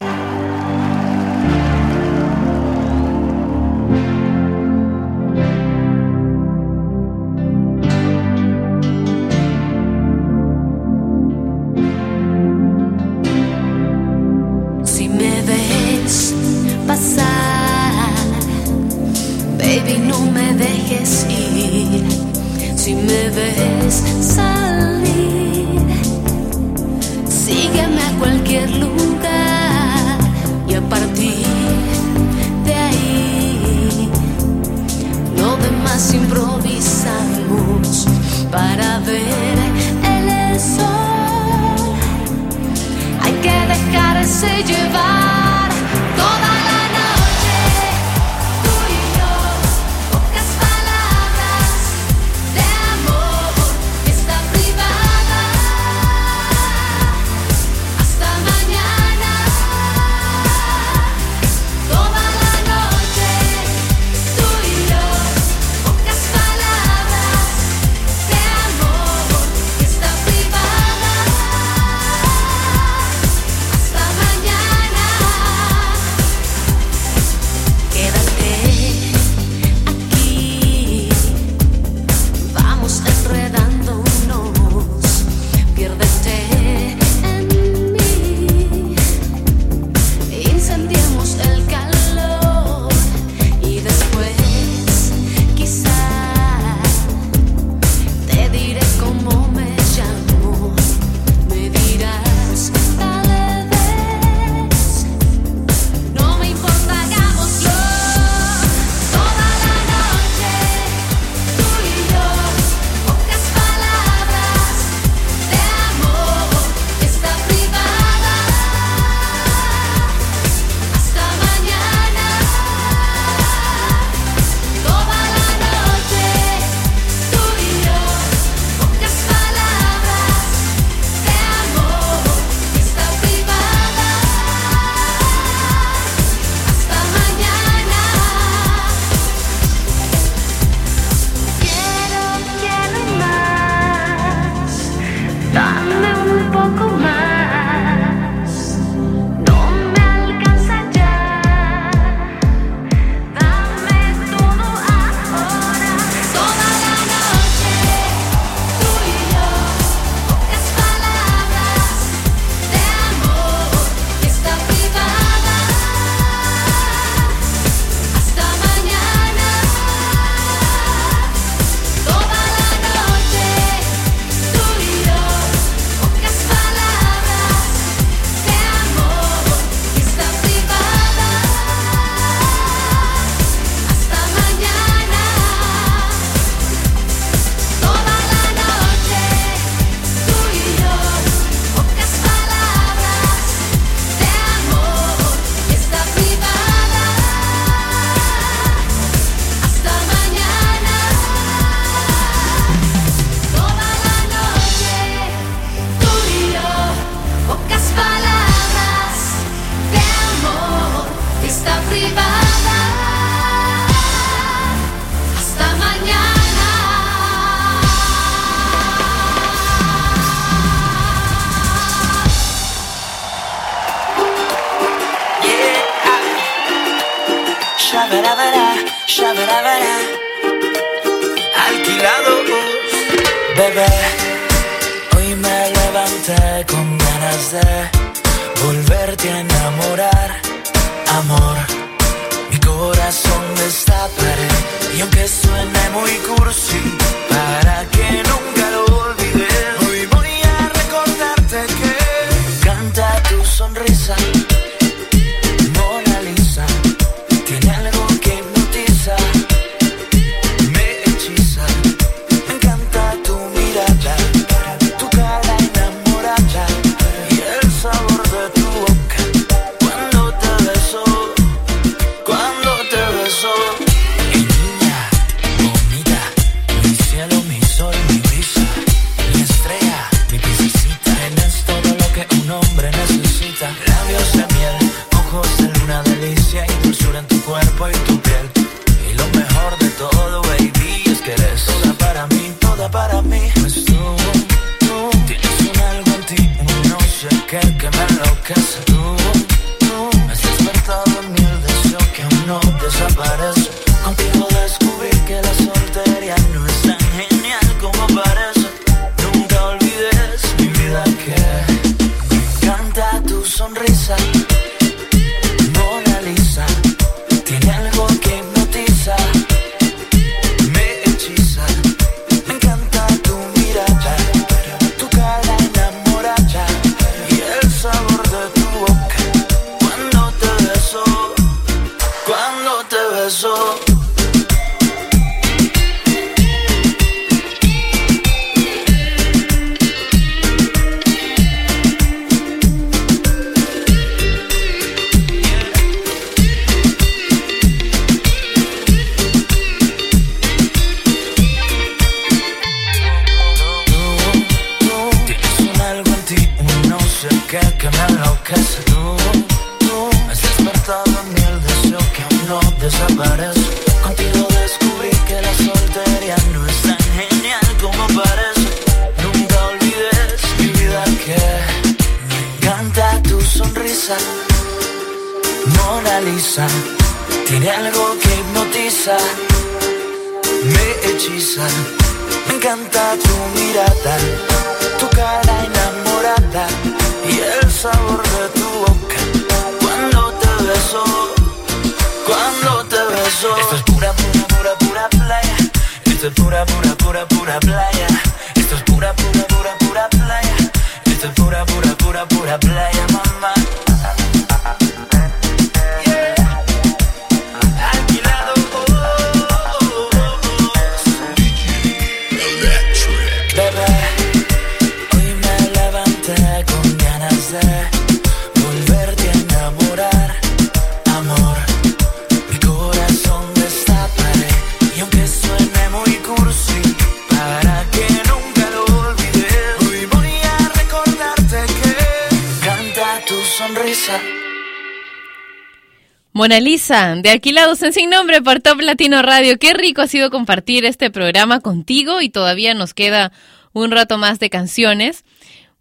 De Alquilados en Sin Nombre por Top Latino Radio. Qué rico ha sido compartir este programa contigo y todavía nos queda un rato más de canciones.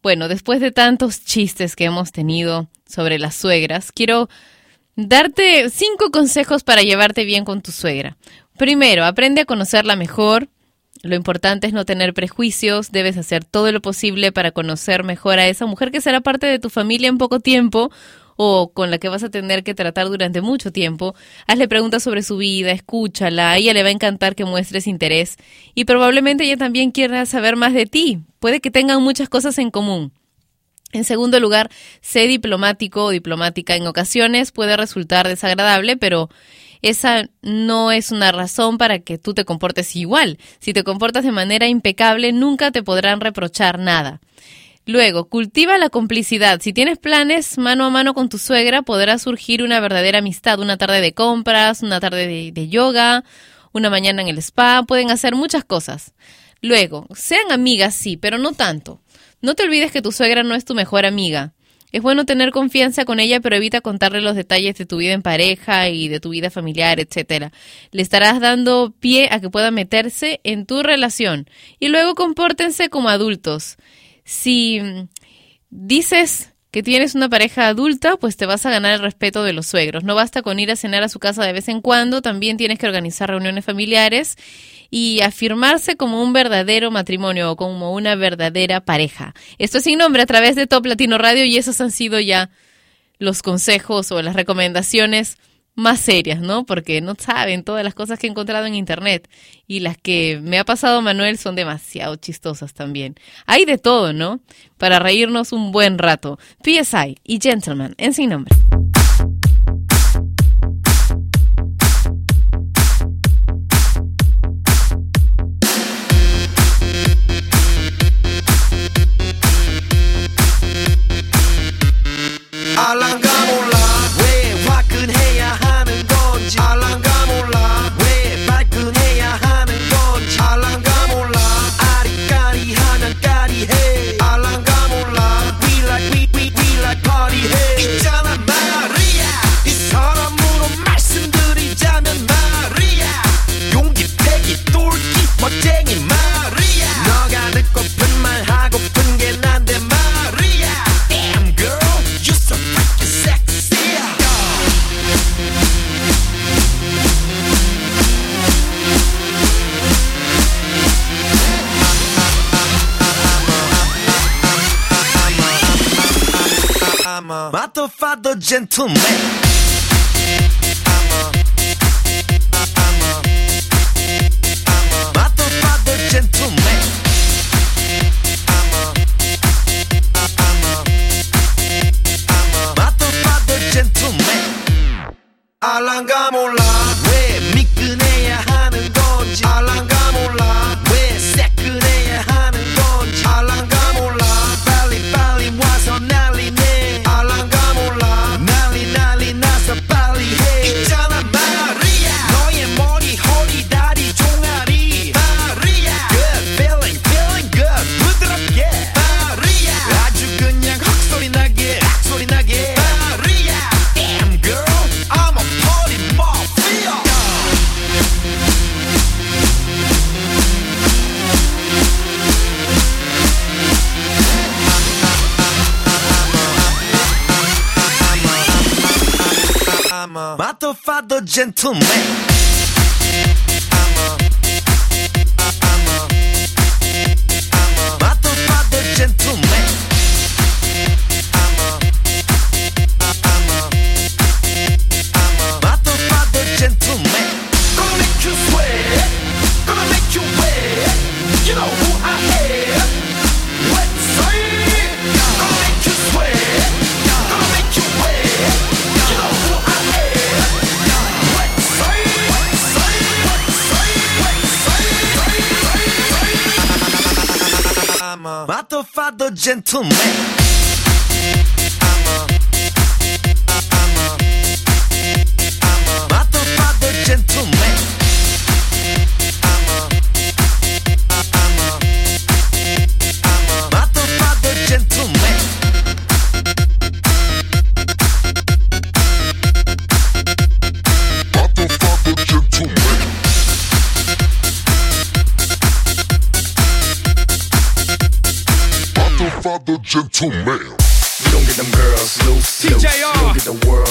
Bueno, después de tantos chistes que hemos tenido sobre las suegras, quiero darte cinco consejos para llevarte bien con tu suegra. Primero, aprende a conocerla mejor. Lo importante es no tener prejuicios, debes hacer todo lo posible para conocer mejor a esa mujer que será parte de tu familia en poco tiempo o con la que vas a tener que tratar durante mucho tiempo. Hazle preguntas sobre su vida, escúchala, a ella le va a encantar que muestres interés y probablemente ella también quiera saber más de ti. Puede que tengan muchas cosas en común. En segundo lugar, sé diplomático o diplomática. En ocasiones puede resultar desagradable, pero esa no es una razón para que tú te comportes igual. Si te comportas de manera impecable, nunca te podrán reprochar nada. Luego, cultiva la complicidad. Si tienes planes mano a mano con tu suegra, podrá surgir una verdadera amistad. Una tarde de compras, una tarde de, yoga, una mañana en el spa, pueden hacer muchas cosas. Luego, sean amigas, sí, pero no tanto. No te olvides que tu suegra no es tu mejor amiga. Es bueno tener confianza con ella, pero evita contarle los detalles de tu vida en pareja y de tu vida familiar, etcétera. Le estarás dando pie a que pueda meterse en tu relación. Y luego compórtense como adultos si dices que tienes una pareja adulta, pues te vas a ganar el respeto de los suegros. No basta con ir a cenar a su casa de vez en cuando, también tienes que organizar reuniones familiares y afirmarse como un verdadero matrimonio o como una verdadera pareja. Esto es sin nombre a través de Top Latino Radio y esos han sido ya los consejos o las recomendaciones más serias, ¿no? Porque no saben todas las cosas que he encontrado en internet y las que me ha pasado Manuel son demasiado chistosas también. Hay de todo, ¿no? Para reírnos un buen rato. PSI y Gentleman en sin nombre. fatto, fatto gentleman. 알랑가 몰라 왜 미끈해야 하는 건지 알랑가 father, father, gentleman. gentleman. father, father, gentleman. gentleman. to mail. You don't get them girls loose. TJR. You don't get the world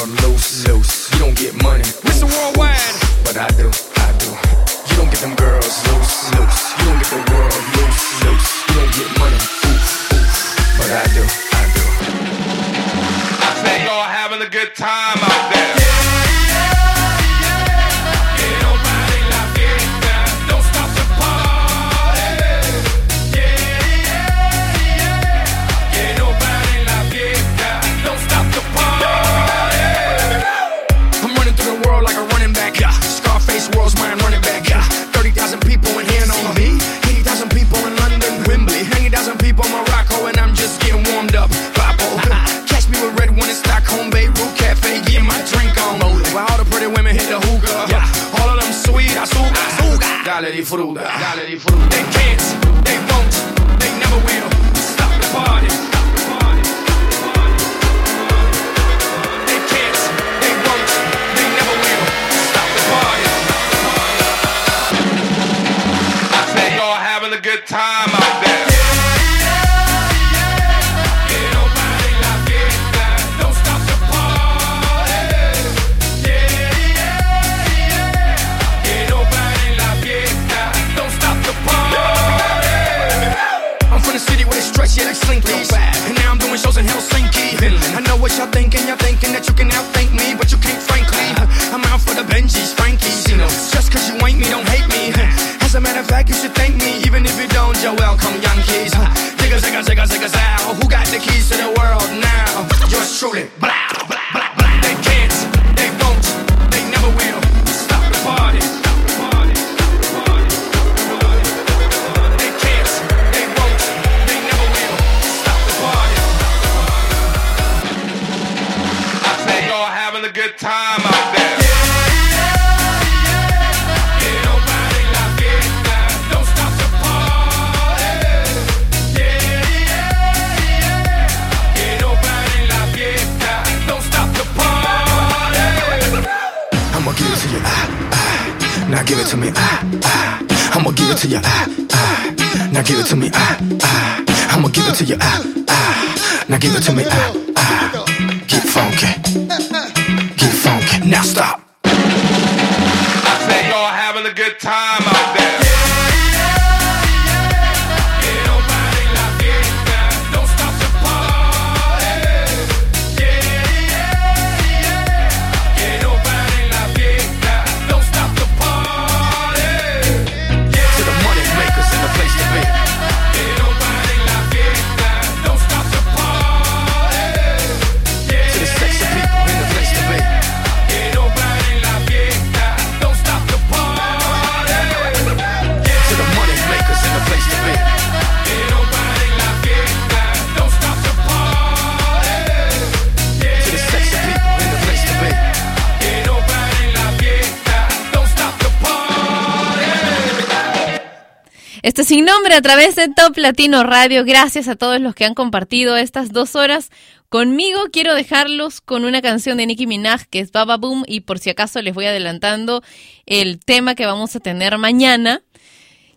a través de Top Latino Radio. Gracias a todos los que han compartido estas dos horas conmigo. Quiero dejarlos con una canción de Nicki Minaj que es Baba Boom y por si acaso les voy adelantando el tema que vamos a tener mañana.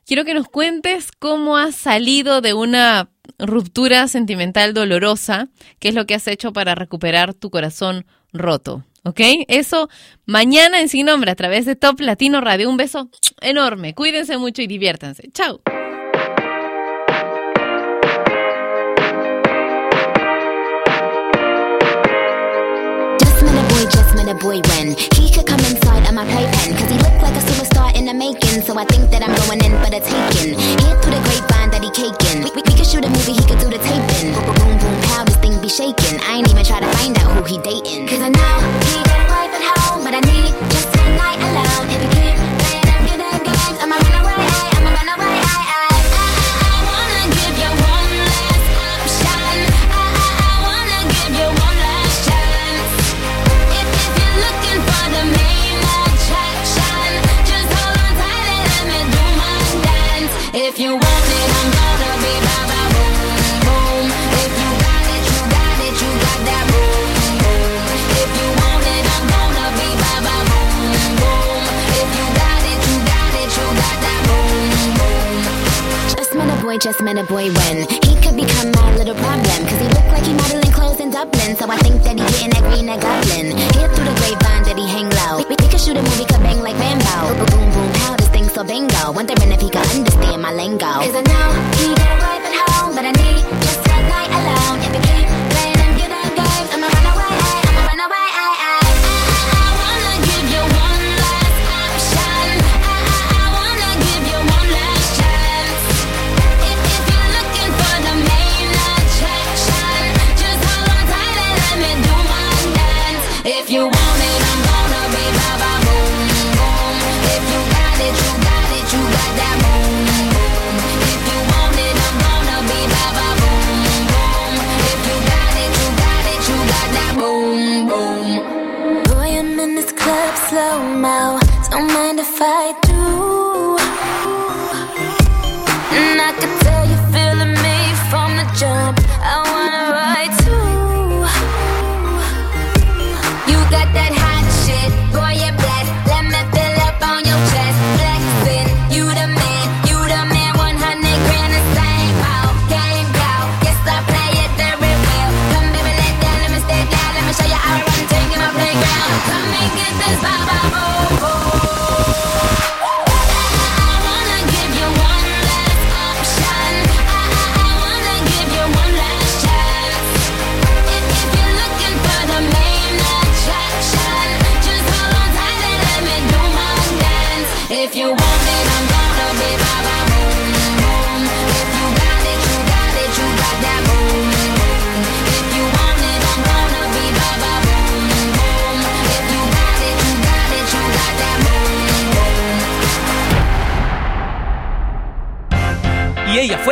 Quiero que nos cuentes cómo has salido de una ruptura sentimental dolorosa, qué es lo que has hecho para recuperar tu corazón roto. ¿Ok? Eso mañana en Sin Nombre a través de Top Latino Radio. Un beso enorme. Cuídense mucho y diviértanse. Chao. boy when he could come inside of my playpen. Cause he looked like a superstar in the making. So I think that I'm going in for the taking. Hit through the grapevine that he caking. We, we, we could shoot a movie, he could do the taping. Boom, boom, boom, pow, this thing be shaking. I ain't even try to find out who he dating. just met a boy when he could become my little problem. Cause he looked like he modeling clothes in Dublin. So I think that he getting that green at Goblin. Hear through the grapevine that he hang low. We, we, could shoot a movie, could bang like bambo. Boom, boom, boom, pow, this thing so bingo. Wondering if he could understand my lingo. Cause I know he got a wife at home, but I need fight.